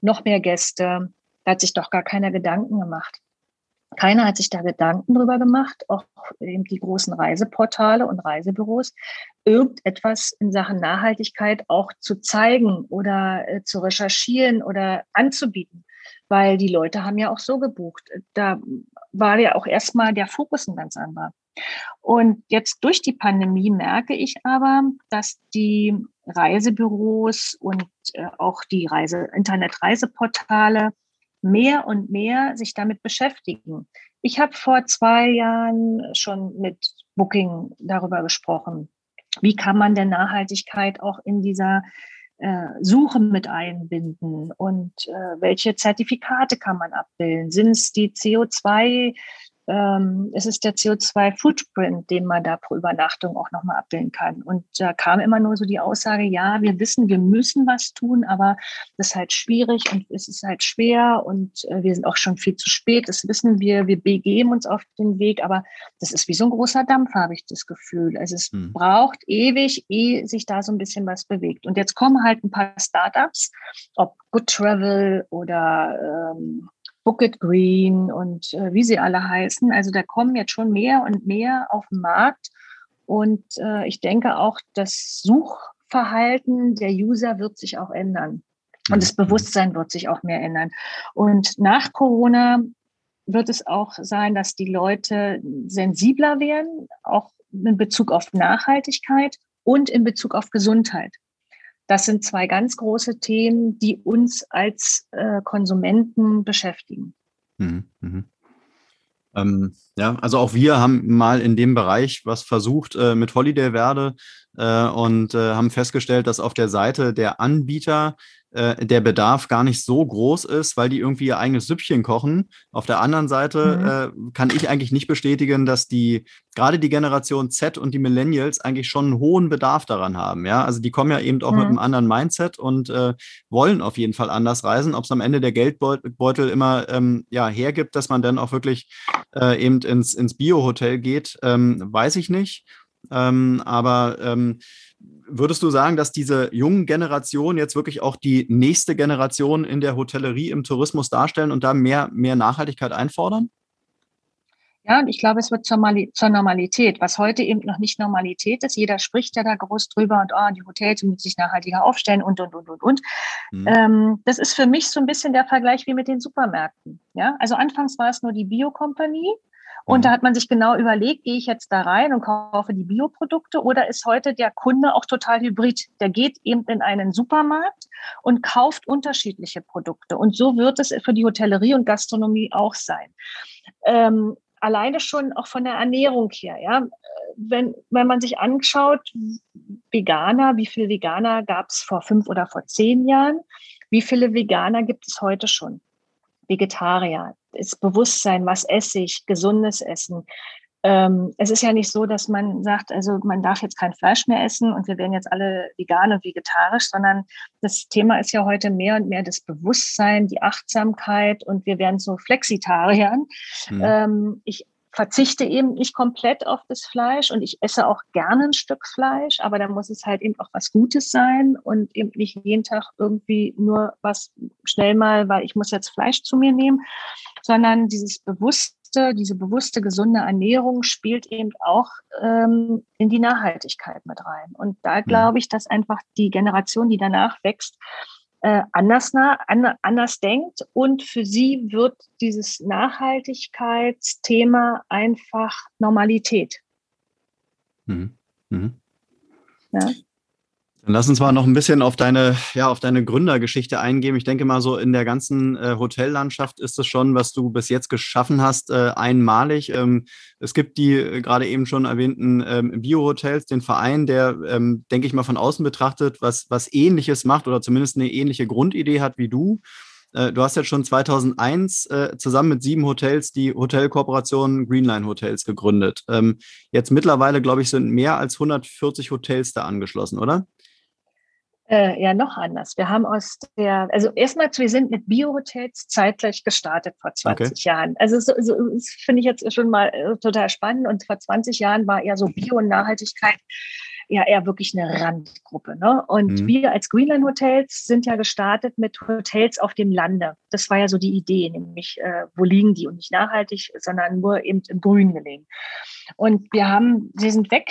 noch mehr Gäste. Da hat sich doch gar keiner Gedanken gemacht. Keiner hat sich da Gedanken drüber gemacht, auch eben die großen Reiseportale und Reisebüros, irgendetwas in Sachen Nachhaltigkeit auch zu zeigen oder äh, zu recherchieren oder anzubieten, weil die Leute haben ja auch so gebucht. Da war ja auch erstmal der Fokus ein ganz anderer. Und jetzt durch die Pandemie merke ich aber, dass die Reisebüros und äh, auch die Reise, Internet-Reiseportale mehr und mehr sich damit beschäftigen. Ich habe vor zwei Jahren schon mit Booking darüber gesprochen. Wie kann man denn Nachhaltigkeit auch in dieser äh, Suche mit einbinden und äh, welche Zertifikate kann man abbilden? Sind es die CO2 ähm, es ist der CO2-Footprint, den man da pro Übernachtung auch nochmal abbilden kann. Und da kam immer nur so die Aussage, ja, wir wissen, wir müssen was tun, aber das ist halt schwierig und es ist halt schwer und äh, wir sind auch schon viel zu spät. Das wissen wir, wir begeben uns auf den Weg, aber das ist wie so ein großer Dampf, habe ich das Gefühl. Also es hm. braucht ewig, ehe sich da so ein bisschen was bewegt. Und jetzt kommen halt ein paar Startups, ob Good Travel oder ähm, Bookit Green und äh, wie sie alle heißen. Also da kommen jetzt schon mehr und mehr auf den Markt. Und äh, ich denke auch, das Suchverhalten der User wird sich auch ändern. Und das mhm. Bewusstsein wird sich auch mehr ändern. Und nach Corona wird es auch sein, dass die Leute sensibler werden, auch in Bezug auf Nachhaltigkeit und in Bezug auf Gesundheit. Das sind zwei ganz große Themen, die uns als äh, Konsumenten beschäftigen. Mhm, mh. ähm, ja, also auch wir haben mal in dem Bereich was versucht äh, mit Holiday Verde äh, und äh, haben festgestellt, dass auf der Seite der Anbieter äh, der Bedarf gar nicht so groß ist, weil die irgendwie ihr eigenes Süppchen kochen. Auf der anderen Seite mhm. äh, kann ich eigentlich nicht bestätigen, dass die gerade die Generation Z und die Millennials eigentlich schon einen hohen Bedarf daran haben. Ja, also die kommen ja eben auch mhm. mit einem anderen Mindset und äh, wollen auf jeden Fall anders reisen. Ob es am Ende der Geldbeutel immer ähm, ja hergibt, dass man dann auch wirklich äh, eben ins ins Bio-Hotel geht, ähm, weiß ich nicht. Ähm, aber ähm, Würdest du sagen, dass diese jungen Generationen jetzt wirklich auch die nächste Generation in der Hotellerie, im Tourismus darstellen und da mehr, mehr Nachhaltigkeit einfordern? Ja, und ich glaube, es wird zur, Normalität, was heute eben noch nicht Normalität ist. Jeder spricht ja da groß drüber und oh, die Hotels müssen sich nachhaltiger aufstellen und, und, und, und, und. Mhm. Ähm, das ist für mich so ein bisschen der Vergleich wie mit den Supermärkten. Ja, also anfangs war es nur die Bio-Kompanie und da mhm. hat man sich genau überlegt, gehe ich jetzt da rein und kaufe die Bioprodukte oder ist heute der Kunde auch total hybrid? Der geht eben in einen Supermarkt und kauft unterschiedliche Produkte. Und so wird es für die Hotellerie und Gastronomie auch sein. Ähm, alleine schon auch von der Ernährung her, ja. Wenn, wenn man sich anschaut, Veganer, wie viele Veganer gab es vor fünf oder vor zehn Jahren? Wie viele Veganer gibt es heute schon? Vegetarier, das Bewusstsein, was esse ich, gesundes Essen. Ähm, es ist ja nicht so, dass man sagt, also man darf jetzt kein Fleisch mehr essen und wir werden jetzt alle vegan und vegetarisch, sondern das Thema ist ja heute mehr und mehr das Bewusstsein, die Achtsamkeit und wir werden so Flexitariern. Mhm. Ähm, ich verzichte eben nicht komplett auf das Fleisch und ich esse auch gerne ein Stück Fleisch, aber da muss es halt eben auch was Gutes sein und eben nicht jeden Tag irgendwie nur was schnell mal, weil ich muss jetzt Fleisch zu mir nehmen, sondern dieses bewusste, diese bewusste gesunde Ernährung spielt eben auch ähm, in die Nachhaltigkeit mit rein. Und da glaube ich, dass einfach die Generation, die danach wächst, äh, anders, nah, an, anders denkt und für sie wird dieses Nachhaltigkeitsthema einfach Normalität. Mhm. Mhm. Ja. Dann lass uns mal noch ein bisschen auf deine, ja, auf deine Gründergeschichte eingehen. Ich denke mal so in der ganzen äh, Hotellandschaft ist es schon, was du bis jetzt geschaffen hast, äh, einmalig. Ähm, es gibt die äh, gerade eben schon erwähnten ähm, Bio-Hotels, den Verein, der, ähm, denke ich mal, von außen betrachtet, was, was ähnliches macht oder zumindest eine ähnliche Grundidee hat wie du. Äh, du hast jetzt schon 2001 äh, zusammen mit sieben Hotels die Hotelkooperation Greenline Hotels gegründet. Ähm, jetzt mittlerweile, glaube ich, sind mehr als 140 Hotels da angeschlossen, oder? Äh, ja, noch anders. Wir haben aus der, also erstmals, wir sind mit Bio-Hotels zeitgleich gestartet vor 20 okay. Jahren. Also so, so, das finde ich jetzt schon mal äh, total spannend. Und vor 20 Jahren war eher so Bio und Nachhaltigkeit ja eher wirklich eine Randgruppe. Ne? Und mhm. wir als Greenland Hotels sind ja gestartet mit Hotels auf dem Lande. Das war ja so die Idee, nämlich äh, wo liegen die und nicht nachhaltig, sondern nur eben im Grün gelegen. Und wir haben, wir sind weg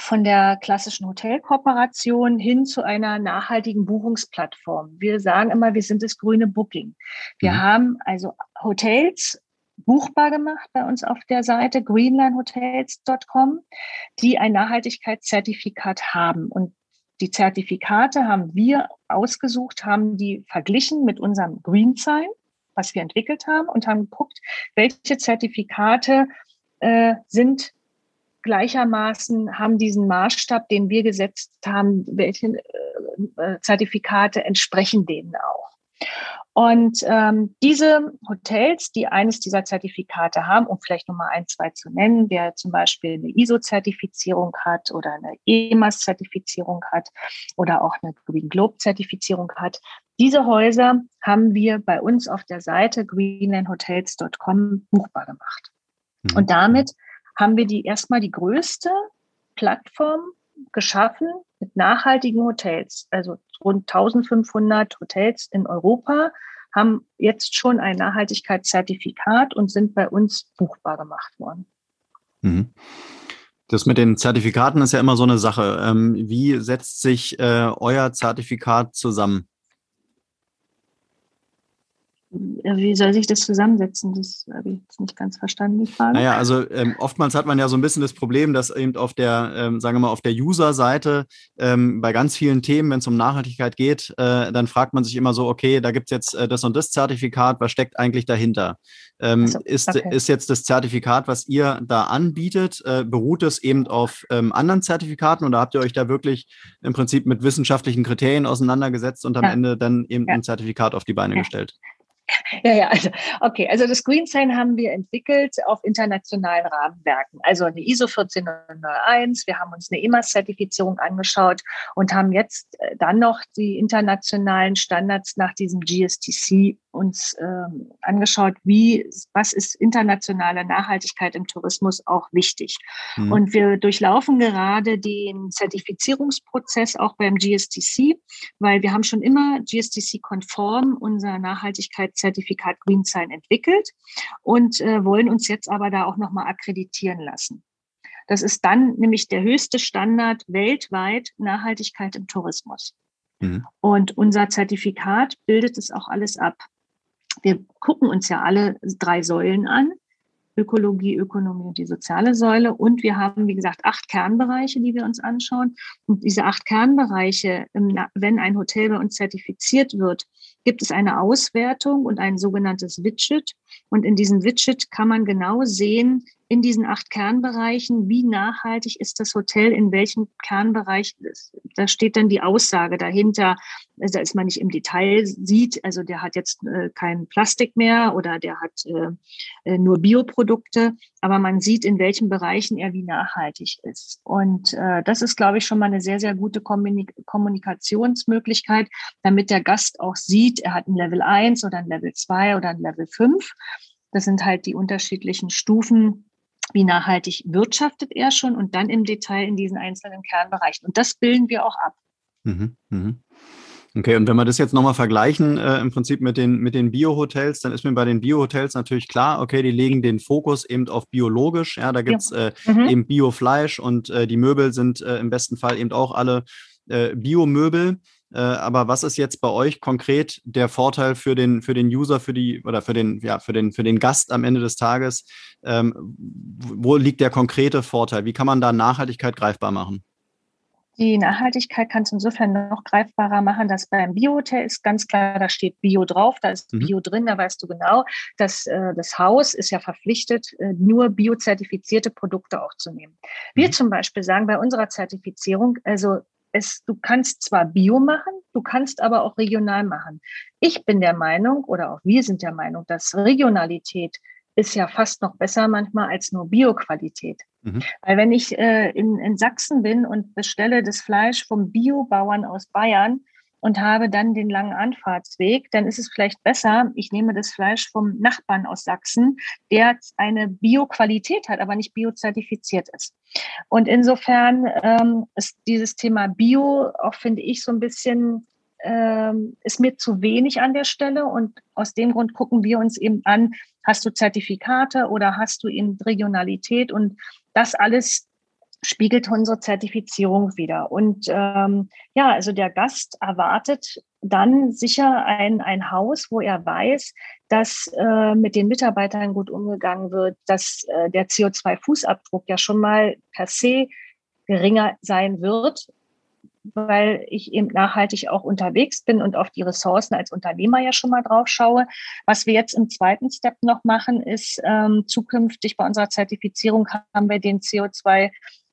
von der klassischen Hotelkooperation hin zu einer nachhaltigen Buchungsplattform. Wir sagen immer, wir sind das grüne Booking. Wir mhm. haben also Hotels buchbar gemacht bei uns auf der Seite greenlandhotels.com, die ein Nachhaltigkeitszertifikat haben. Und die Zertifikate haben wir ausgesucht, haben die verglichen mit unserem Green Sign, was wir entwickelt haben, und haben geguckt, welche Zertifikate äh, sind gleichermaßen haben diesen Maßstab, den wir gesetzt haben, welche äh, äh, Zertifikate entsprechen denen auch. Und ähm, diese Hotels, die eines dieser Zertifikate haben, um vielleicht nochmal ein, zwei zu nennen, wer zum Beispiel eine ISO-Zertifizierung hat oder eine EMAS-Zertifizierung hat oder auch eine Green Globe-Zertifizierung hat, diese Häuser haben wir bei uns auf der Seite greenlandhotels.com buchbar gemacht. Mhm. Und damit haben wir die erstmal die größte Plattform geschaffen mit nachhaltigen Hotels. Also rund 1500 Hotels in Europa haben jetzt schon ein Nachhaltigkeitszertifikat und sind bei uns buchbar gemacht worden. Mhm. Das mit den Zertifikaten ist ja immer so eine Sache. Ähm, wie setzt sich äh, euer Zertifikat zusammen? Wie soll sich das zusammensetzen? Das habe ich jetzt nicht ganz verstanden, die Frage. Naja, also ähm, oftmals hat man ja so ein bisschen das Problem, dass eben auf der, ähm, sagen wir mal, auf der User-Seite ähm, bei ganz vielen Themen, wenn es um Nachhaltigkeit geht, äh, dann fragt man sich immer so, okay, da gibt es jetzt äh, das und das Zertifikat, was steckt eigentlich dahinter? Ähm, so, ist, okay. ist jetzt das Zertifikat, was ihr da anbietet, äh, beruht es eben auf ähm, anderen Zertifikaten oder habt ihr euch da wirklich im Prinzip mit wissenschaftlichen Kriterien auseinandergesetzt und am ja. Ende dann eben ja. ein Zertifikat auf die Beine ja. gestellt? Ja, ja, also, okay. Also das Green Sign haben wir entwickelt auf internationalen Rahmenwerken. Also eine ISO 14001. Wir haben uns eine EMAS-Zertifizierung angeschaut und haben jetzt äh, dann noch die internationalen Standards nach diesem GSTC uns ähm, angeschaut, wie, was ist internationale Nachhaltigkeit im Tourismus auch wichtig. Mhm. Und wir durchlaufen gerade den Zertifizierungsprozess auch beim GSTC, weil wir haben schon immer GSTC-konform unser Nachhaltigkeitszertifikat Green Sign entwickelt und äh, wollen uns jetzt aber da auch nochmal akkreditieren lassen. Das ist dann nämlich der höchste Standard weltweit Nachhaltigkeit im Tourismus. Mhm. Und unser Zertifikat bildet es auch alles ab wir gucken uns ja alle drei Säulen an. Ökologie, Ökonomie und die soziale Säule. Und wir haben, wie gesagt, acht Kernbereiche, die wir uns anschauen. Und diese acht Kernbereiche, wenn ein Hotel bei uns zertifiziert wird, gibt es eine Auswertung und ein sogenanntes Widget. Und in diesem Widget kann man genau sehen, in diesen acht Kernbereichen, wie nachhaltig ist das Hotel, in welchem Kernbereich, da steht dann die Aussage dahinter, also dass man nicht im Detail sieht, also der hat jetzt äh, kein Plastik mehr oder der hat äh, äh, nur Bioprodukte, aber man sieht, in welchen Bereichen er wie nachhaltig ist. Und äh, das ist, glaube ich, schon mal eine sehr, sehr gute Kommunik Kommunikationsmöglichkeit, damit der Gast auch sieht, er hat ein Level 1 oder ein Level 2 oder ein Level 5. Das sind halt die unterschiedlichen Stufen, wie nachhaltig wirtschaftet er schon und dann im Detail in diesen einzelnen Kernbereichen. Und das bilden wir auch ab. Mhm, mh. Okay, und wenn wir das jetzt nochmal vergleichen, äh, im Prinzip mit den, mit den Bio-Hotels, dann ist mir bei den Bio-Hotels natürlich klar, okay, die legen den Fokus eben auf biologisch. Ja, da gibt's ja. äh, mhm. eben Biofleisch und äh, die Möbel sind äh, im besten Fall eben auch alle äh, Biomöbel. Äh, aber was ist jetzt bei euch konkret der Vorteil für den, für den User, für die oder für den, ja, für den, für den Gast am Ende des Tages? Ähm, wo liegt der konkrete Vorteil? Wie kann man da Nachhaltigkeit greifbar machen? die Nachhaltigkeit kannst du insofern noch greifbarer machen, dass beim Biohotel ist ganz klar, da steht Bio drauf, da ist mhm. Bio drin, da weißt du genau, dass äh, das Haus ist ja verpflichtet, äh, nur biozertifizierte Produkte auch zu nehmen. Wir mhm. zum Beispiel sagen bei unserer Zertifizierung, also es, du kannst zwar Bio machen, du kannst aber auch regional machen. Ich bin der Meinung, oder auch wir sind der Meinung, dass Regionalität ist ja fast noch besser manchmal als nur Bioqualität. Mhm. Weil wenn ich äh, in, in Sachsen bin und bestelle das Fleisch vom Biobauern aus Bayern und habe dann den langen Anfahrtsweg, dann ist es vielleicht besser, ich nehme das Fleisch vom Nachbarn aus Sachsen, der eine Bioqualität hat, aber nicht biozertifiziert ist. Und insofern ähm, ist dieses Thema Bio auch, finde ich, so ein bisschen ähm, ist mir zu wenig an der Stelle. Und aus dem Grund gucken wir uns eben an, hast du Zertifikate oder hast du eben Regionalität? Und das alles spiegelt unsere Zertifizierung wieder. Und ähm, ja, also der Gast erwartet dann sicher ein, ein Haus, wo er weiß, dass äh, mit den Mitarbeitern gut umgegangen wird, dass äh, der CO2-Fußabdruck ja schon mal per se geringer sein wird, weil ich eben nachhaltig auch unterwegs bin und auf die Ressourcen als Unternehmer ja schon mal drauf schaue. Was wir jetzt im zweiten Step noch machen, ist ähm, zukünftig bei unserer Zertifizierung haben wir den CO2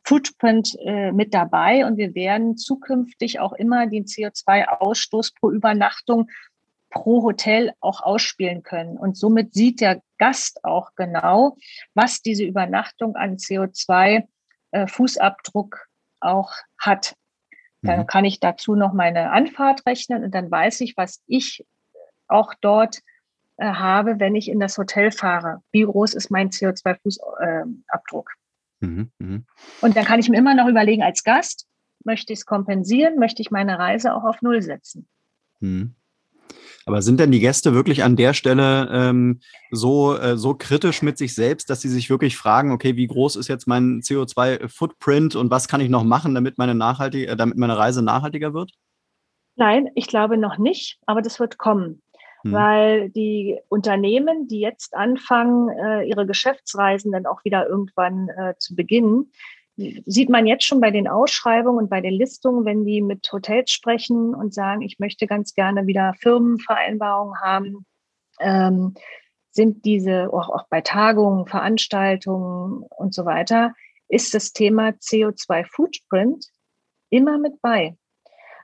Footprint äh, mit dabei und wir werden zukünftig auch immer den CO2-Ausstoß pro Übernachtung pro Hotel auch ausspielen können. Und somit sieht der Gast auch genau, was diese Übernachtung an CO2-Fußabdruck äh, auch hat. Dann mhm. kann ich dazu noch meine Anfahrt rechnen und dann weiß ich, was ich auch dort äh, habe, wenn ich in das Hotel fahre. Wie groß ist mein CO2-Fußabdruck? Mhm, mh. Und dann kann ich mir immer noch überlegen, als Gast, möchte ich es kompensieren, möchte ich meine Reise auch auf Null setzen. Mhm. Aber sind denn die Gäste wirklich an der Stelle ähm, so, äh, so kritisch mit sich selbst, dass sie sich wirklich fragen, okay, wie groß ist jetzt mein CO2-Footprint und was kann ich noch machen, damit meine, nachhaltig, äh, damit meine Reise nachhaltiger wird? Nein, ich glaube noch nicht, aber das wird kommen. Hm. Weil die Unternehmen, die jetzt anfangen, äh, ihre Geschäftsreisen dann auch wieder irgendwann äh, zu beginnen, sieht man jetzt schon bei den Ausschreibungen und bei den Listungen, wenn die mit Hotels sprechen und sagen, ich möchte ganz gerne wieder Firmenvereinbarungen haben, ähm, sind diese auch, auch bei Tagungen, Veranstaltungen und so weiter, ist das Thema CO2-Footprint immer mit bei.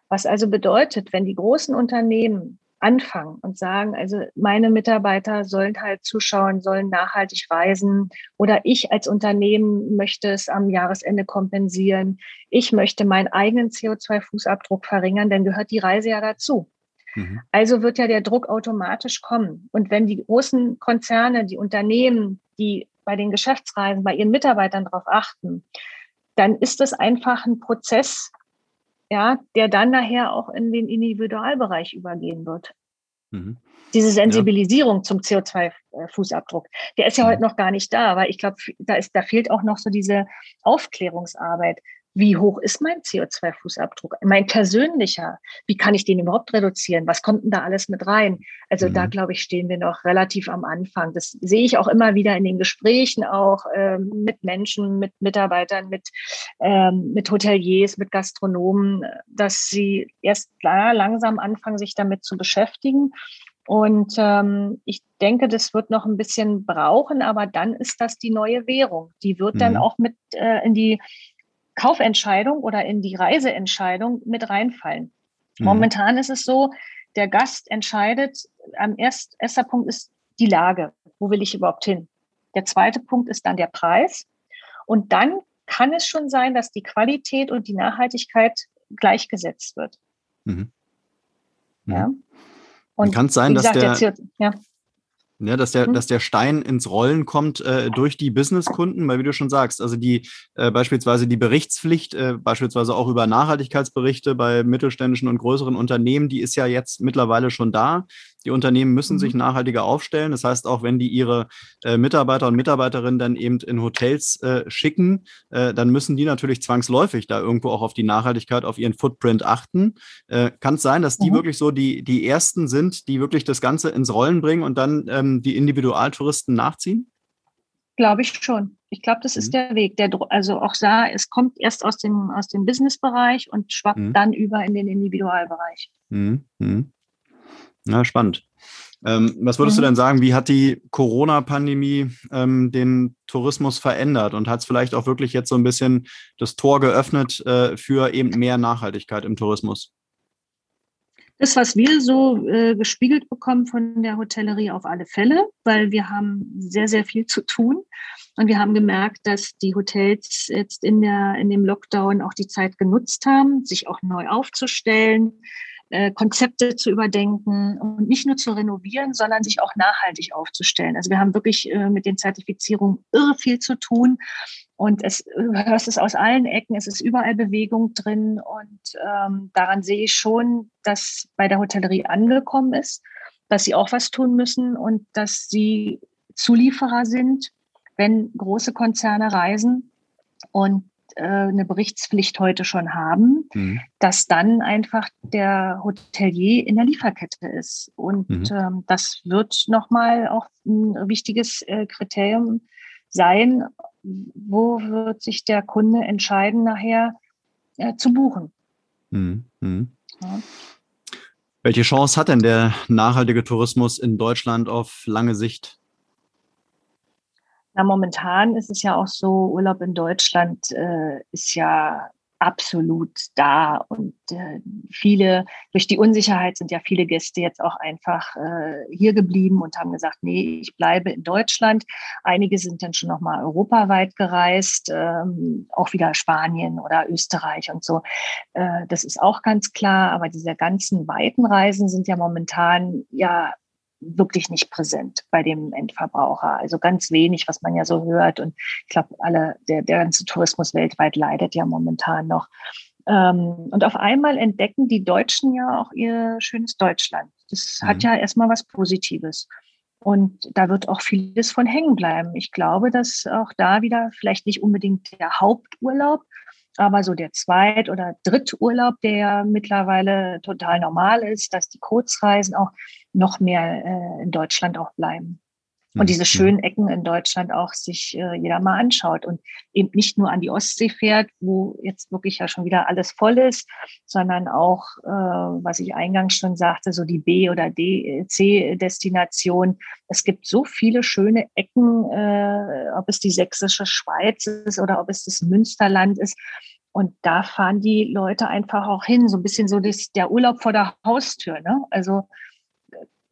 Was also bedeutet, wenn die großen Unternehmen anfangen und sagen, also meine Mitarbeiter sollen halt zuschauen, sollen nachhaltig reisen oder ich als Unternehmen möchte es am Jahresende kompensieren. Ich möchte meinen eigenen CO2-Fußabdruck verringern, dann gehört die Reise ja dazu. Mhm. Also wird ja der Druck automatisch kommen. Und wenn die großen Konzerne, die Unternehmen, die bei den Geschäftsreisen, bei ihren Mitarbeitern darauf achten, dann ist es einfach ein Prozess, ja, der dann nachher auch in den Individualbereich übergehen wird. Mhm. Diese Sensibilisierung ja. zum CO2-Fußabdruck, der ist ja mhm. heute noch gar nicht da, weil ich glaube, da ist, da fehlt auch noch so diese Aufklärungsarbeit wie hoch ist mein CO2-Fußabdruck, mein persönlicher, wie kann ich den überhaupt reduzieren, was kommt denn da alles mit rein? Also mhm. da, glaube ich, stehen wir noch relativ am Anfang. Das sehe ich auch immer wieder in den Gesprächen, auch ähm, mit Menschen, mit Mitarbeitern, mit, ähm, mit Hoteliers, mit Gastronomen, dass sie erst langsam anfangen, sich damit zu beschäftigen. Und ähm, ich denke, das wird noch ein bisschen brauchen, aber dann ist das die neue Währung. Die wird mhm. dann auch mit äh, in die Kaufentscheidung oder in die Reiseentscheidung mit reinfallen. Mhm. Momentan ist es so, der Gast entscheidet, am erst, erster Punkt ist die Lage. Wo will ich überhaupt hin? Der zweite Punkt ist dann der Preis. Und dann kann es schon sein, dass die Qualität und die Nachhaltigkeit gleichgesetzt wird. Mhm. Ja. Und kann es sein, gesagt, dass der, der ja. Ja, dass der, mhm. dass der Stein ins Rollen kommt äh, durch die Businesskunden, weil wie du schon sagst, also die äh, beispielsweise die Berichtspflicht, äh, beispielsweise auch über Nachhaltigkeitsberichte bei mittelständischen und größeren Unternehmen, die ist ja jetzt mittlerweile schon da. Die Unternehmen müssen mhm. sich nachhaltiger aufstellen. Das heißt, auch wenn die ihre äh, Mitarbeiter und Mitarbeiterinnen dann eben in Hotels äh, schicken, äh, dann müssen die natürlich zwangsläufig da irgendwo auch auf die Nachhaltigkeit, auf ihren Footprint achten. Äh, Kann es sein, dass die mhm. wirklich so die, die ersten sind, die wirklich das Ganze ins Rollen bringen und dann ähm, die Individualtouristen nachziehen? Glaube ich schon. Ich glaube, das ist mhm. der Weg. Der, also auch da, es kommt erst aus dem, aus dem Business-Bereich und schwappt mhm. dann über in den Individualbereich. Mhm. Ja, spannend. Ähm, was würdest du mhm. denn sagen, wie hat die Corona-Pandemie ähm, den Tourismus verändert und hat es vielleicht auch wirklich jetzt so ein bisschen das Tor geöffnet äh, für eben mehr Nachhaltigkeit im Tourismus? Das, was wir so äh, gespiegelt bekommen von der Hotellerie auf alle Fälle, weil wir haben sehr, sehr viel zu tun. Und wir haben gemerkt, dass die Hotels jetzt in, der, in dem Lockdown auch die Zeit genutzt haben, sich auch neu aufzustellen, äh, Konzepte zu überdenken und nicht nur zu renovieren, sondern sich auch nachhaltig aufzustellen. Also wir haben wirklich äh, mit den Zertifizierungen irre viel zu tun. Und es hörst es aus allen Ecken, es ist überall Bewegung drin. Und ähm, daran sehe ich schon, dass bei der Hotellerie angekommen ist, dass sie auch was tun müssen und dass sie Zulieferer sind, wenn große Konzerne reisen. Und äh, eine Berichtspflicht heute schon haben, mhm. dass dann einfach der Hotelier in der Lieferkette ist. Und mhm. ähm, das wird nochmal auch ein wichtiges äh, Kriterium sein, wo wird sich der Kunde entscheiden, nachher äh, zu buchen. Mhm. mhm. Ja. Welche Chance hat denn der nachhaltige Tourismus in Deutschland auf lange Sicht? Na, momentan ist es ja auch so, Urlaub in Deutschland äh, ist ja absolut da und äh, viele, durch die Unsicherheit sind ja viele Gäste jetzt auch einfach äh, hier geblieben und haben gesagt, nee, ich bleibe in Deutschland. Einige sind dann schon nochmal europaweit gereist, ähm, auch wieder Spanien oder Österreich und so. Äh, das ist auch ganz klar, aber diese ganzen weiten Reisen sind ja momentan ja wirklich nicht präsent bei dem Endverbraucher. Also ganz wenig, was man ja so hört. Und ich glaube, alle, der, der ganze Tourismus weltweit leidet ja momentan noch. Ähm, und auf einmal entdecken die Deutschen ja auch ihr schönes Deutschland. Das mhm. hat ja erstmal was Positives. Und da wird auch vieles von hängen bleiben. Ich glaube, dass auch da wieder vielleicht nicht unbedingt der Haupturlaub, aber so der Zweit- oder Dritturlaub, der ja mittlerweile total normal ist, dass die Kurzreisen auch noch mehr äh, in Deutschland auch bleiben. Und diese mhm. schönen Ecken in Deutschland auch sich äh, jeder mal anschaut und eben nicht nur an die Ostsee fährt, wo jetzt wirklich ja schon wieder alles voll ist, sondern auch, äh, was ich eingangs schon sagte, so die B- oder D C-Destination. Es gibt so viele schöne Ecken, äh, ob es die sächsische Schweiz ist oder ob es das Münsterland ist. Und da fahren die Leute einfach auch hin, so ein bisschen so das, der Urlaub vor der Haustür. Ne? Also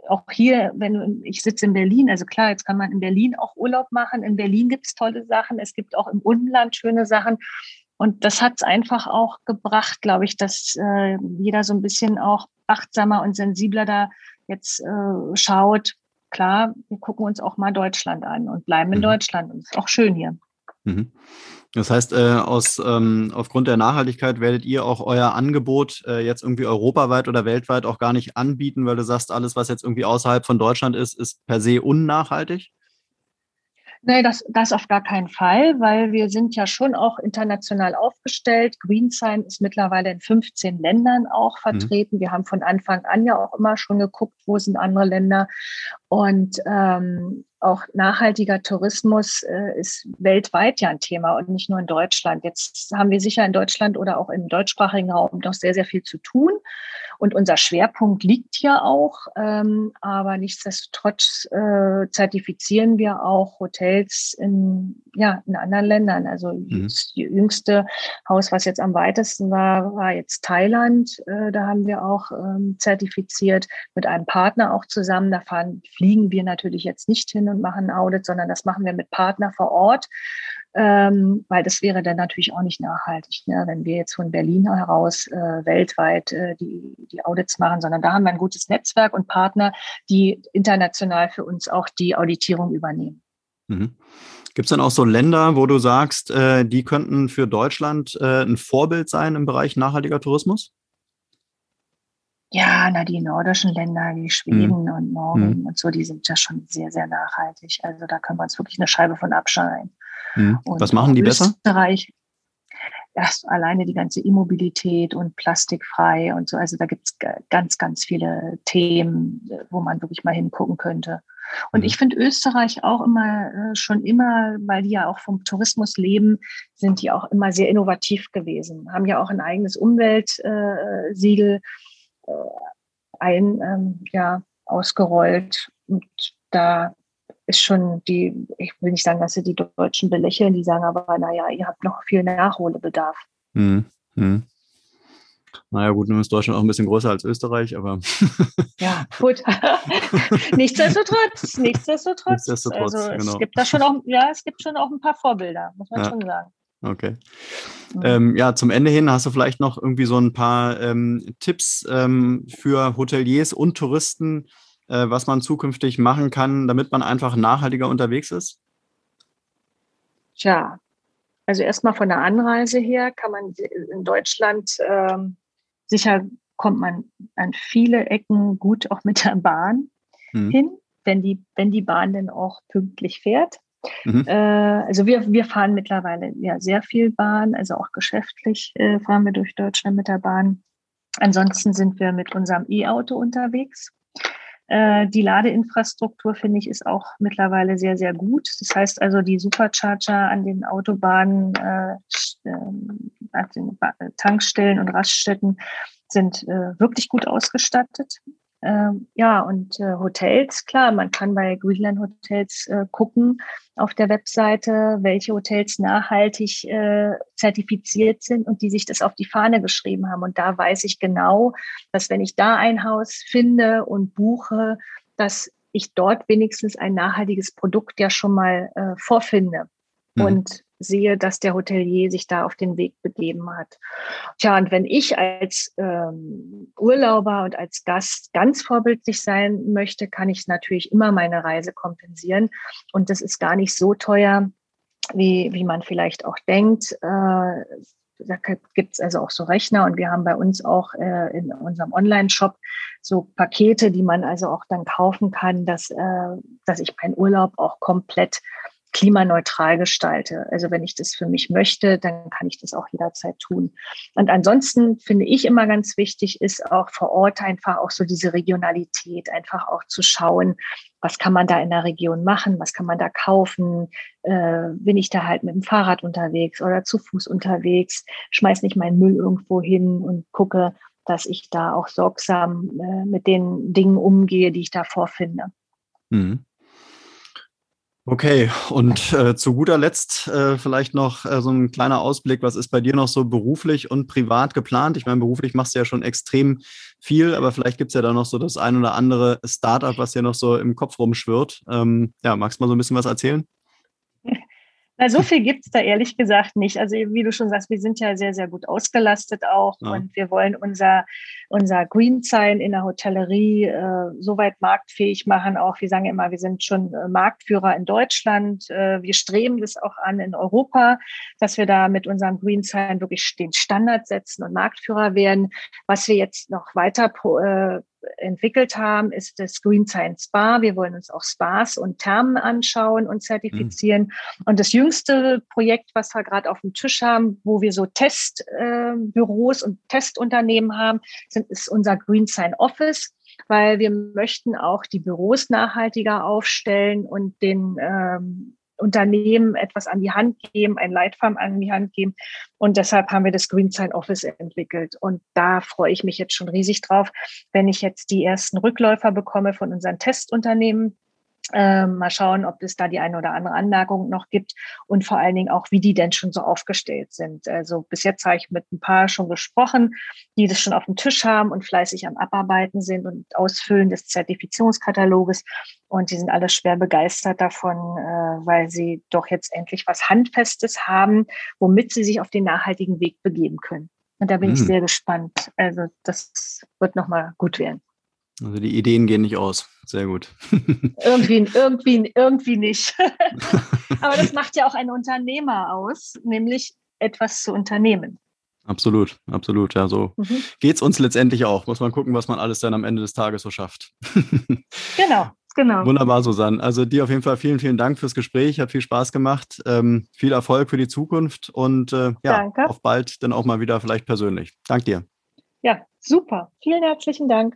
auch hier, wenn ich sitze in Berlin, also klar, jetzt kann man in Berlin auch Urlaub machen. In Berlin gibt es tolle Sachen, es gibt auch im Umland schöne Sachen. Und das hat es einfach auch gebracht, glaube ich, dass äh, jeder so ein bisschen auch achtsamer und sensibler da jetzt äh, schaut. Klar, wir gucken uns auch mal Deutschland an und bleiben in mhm. Deutschland. Und es ist auch schön hier. Mhm. Das heißt, äh, aus, ähm, aufgrund der Nachhaltigkeit werdet ihr auch euer Angebot äh, jetzt irgendwie europaweit oder weltweit auch gar nicht anbieten, weil du sagst, alles, was jetzt irgendwie außerhalb von Deutschland ist, ist per se unnachhaltig? Nee, das, das auf gar keinen Fall, weil wir sind ja schon auch international aufgestellt. GreenSign ist mittlerweile in 15 Ländern auch mhm. vertreten. Mhm. Wir haben von Anfang an ja auch immer schon geguckt, wo sind andere Länder. Und ähm, auch nachhaltiger Tourismus äh, ist weltweit ja ein Thema und nicht nur in Deutschland. Jetzt haben wir sicher in Deutschland oder auch im deutschsprachigen Raum noch sehr, sehr viel zu tun. Und unser Schwerpunkt liegt hier auch. Ähm, aber nichtsdestotrotz äh, zertifizieren wir auch Hotels in, ja, in anderen Ländern. Also mhm. das jüngste Haus, was jetzt am weitesten war, war jetzt Thailand. Äh, da haben wir auch ähm, zertifiziert mit einem Partner auch zusammen. Da fahren, fliegen wir natürlich jetzt nicht hin und machen ein Audit, sondern das machen wir mit Partner vor Ort, ähm, weil das wäre dann natürlich auch nicht nachhaltig, ne? wenn wir jetzt von Berlin heraus äh, weltweit äh, die, die Audits machen, sondern da haben wir ein gutes Netzwerk und Partner, die international für uns auch die Auditierung übernehmen. Mhm. Gibt es dann auch so Länder, wo du sagst, äh, die könnten für Deutschland äh, ein Vorbild sein im Bereich nachhaltiger Tourismus? Ja, na, die nordischen Länder wie Schweden mhm. und Norwegen mhm. und so, die sind ja schon sehr, sehr nachhaltig. Also da können wir uns wirklich eine Scheibe von abschneiden. Mhm. Was machen die besser? Österreich, das alleine die ganze Immobilität und plastikfrei und so. Also da gibt es ganz, ganz viele Themen, wo man wirklich mal hingucken könnte. Und mhm. ich finde Österreich auch immer, äh, schon immer, weil die ja auch vom Tourismus leben, sind die auch immer sehr innovativ gewesen, haben ja auch ein eigenes Umweltsiegel äh, ein, ähm, ja, ausgerollt. Und da ist schon die, ich will nicht sagen, dass sie die Deutschen belächeln, die sagen aber, naja, ihr habt noch viel Nachholbedarf. Mhm. Mhm. Naja, gut, nun ist Deutschland auch ein bisschen größer als Österreich, aber. ja, gut. nichtsdestotrotz, nichtsdestotrotz. Nichtsdestotrotz, also, genau. Es gibt da schon auch, ja, es gibt schon auch ein paar Vorbilder, muss man ja. schon sagen. Okay. Ähm, ja, zum Ende hin hast du vielleicht noch irgendwie so ein paar ähm, Tipps ähm, für Hoteliers und Touristen, äh, was man zukünftig machen kann, damit man einfach nachhaltiger unterwegs ist? Tja, also erstmal von der Anreise her kann man in Deutschland ähm, sicher kommt man an viele Ecken gut auch mit der Bahn mhm. hin, wenn die, wenn die Bahn denn auch pünktlich fährt. Mhm. Äh, also wir, wir fahren mittlerweile ja sehr viel Bahn, also auch geschäftlich äh, fahren wir durch Deutschland mit der Bahn. Ansonsten sind wir mit unserem E-Auto unterwegs. Äh, die Ladeinfrastruktur, finde ich, ist auch mittlerweile sehr, sehr gut. Das heißt also, die Supercharger an den Autobahnen, äh, äh, den Tankstellen und Raststätten sind wirklich gut ausgestattet. Ähm, ja, und äh, Hotels, klar, man kann bei Greenland Hotels äh, gucken auf der Webseite, welche Hotels nachhaltig äh, zertifiziert sind und die sich das auf die Fahne geschrieben haben. Und da weiß ich genau, dass wenn ich da ein Haus finde und buche, dass ich dort wenigstens ein nachhaltiges Produkt ja schon mal äh, vorfinde. Mhm. Und sehe, dass der Hotelier sich da auf den Weg begeben hat. Tja, und wenn ich als ähm, Urlauber und als Gast ganz vorbildlich sein möchte, kann ich natürlich immer meine Reise kompensieren. Und das ist gar nicht so teuer, wie, wie man vielleicht auch denkt. Äh, da gibt es also auch so Rechner und wir haben bei uns auch äh, in unserem Online-Shop so Pakete, die man also auch dann kaufen kann, dass, äh, dass ich meinen Urlaub auch komplett klimaneutral gestalte. Also wenn ich das für mich möchte, dann kann ich das auch jederzeit tun. Und ansonsten finde ich immer ganz wichtig, ist auch vor Ort einfach auch so diese Regionalität, einfach auch zu schauen, was kann man da in der Region machen, was kann man da kaufen, äh, bin ich da halt mit dem Fahrrad unterwegs oder zu Fuß unterwegs, schmeiß nicht meinen Müll irgendwo hin und gucke, dass ich da auch sorgsam äh, mit den Dingen umgehe, die ich da vorfinde. Mhm. Okay, und äh, zu guter Letzt äh, vielleicht noch äh, so ein kleiner Ausblick. Was ist bei dir noch so beruflich und privat geplant? Ich meine, beruflich machst du ja schon extrem viel, aber vielleicht gibt es ja da noch so das ein oder andere Startup, was dir noch so im Kopf rumschwirrt. Ähm, ja, magst du mal so ein bisschen was erzählen? Na, so viel gibt es da ehrlich gesagt nicht. Also wie du schon sagst, wir sind ja sehr, sehr gut ausgelastet auch ja. und wir wollen unser, unser Green Sign in der Hotellerie äh, so weit marktfähig machen. Auch wir sagen immer, wir sind schon äh, Marktführer in Deutschland. Äh, wir streben das auch an in Europa, dass wir da mit unserem Green Sign wirklich den Standard setzen und Marktführer werden. Was wir jetzt noch weiter pro, äh, entwickelt haben, ist das Green Science Spa. Wir wollen uns auch Spas und Thermen anschauen und zertifizieren. Mhm. Und das jüngste Projekt, was wir gerade auf dem Tisch haben, wo wir so Testbüros äh, und Testunternehmen haben, sind, ist unser Green Sign Office weil wir möchten auch die Büros nachhaltiger aufstellen und den ähm, Unternehmen etwas an die Hand geben, ein Leitfaden an die Hand geben. Und deshalb haben wir das Green Sign Office entwickelt. Und da freue ich mich jetzt schon riesig drauf, wenn ich jetzt die ersten Rückläufer bekomme von unseren Testunternehmen äh, mal schauen, ob es da die eine oder andere Anmerkung noch gibt und vor allen Dingen auch, wie die denn schon so aufgestellt sind. Also bis jetzt habe ich mit ein paar schon gesprochen, die das schon auf dem Tisch haben und fleißig am Abarbeiten sind und Ausfüllen des Zertifizierungskataloges. Und die sind alle schwer begeistert davon, äh, weil sie doch jetzt endlich was Handfestes haben, womit sie sich auf den nachhaltigen Weg begeben können. Und da bin mhm. ich sehr gespannt. Also das wird nochmal gut werden. Also die Ideen gehen nicht aus. Sehr gut. irgendwie, irgendwie, irgendwie nicht. Aber das macht ja auch ein Unternehmer aus, nämlich etwas zu unternehmen. Absolut, absolut. Ja, so mhm. geht es uns letztendlich auch. Muss man gucken, was man alles dann am Ende des Tages so schafft. genau, genau. Wunderbar, Susanne. Also dir auf jeden Fall vielen, vielen Dank fürs Gespräch. Hat viel Spaß gemacht. Ähm, viel Erfolg für die Zukunft und äh, ja, Danke. auf bald dann auch mal wieder vielleicht persönlich. Dank dir. Ja, super. Vielen herzlichen Dank.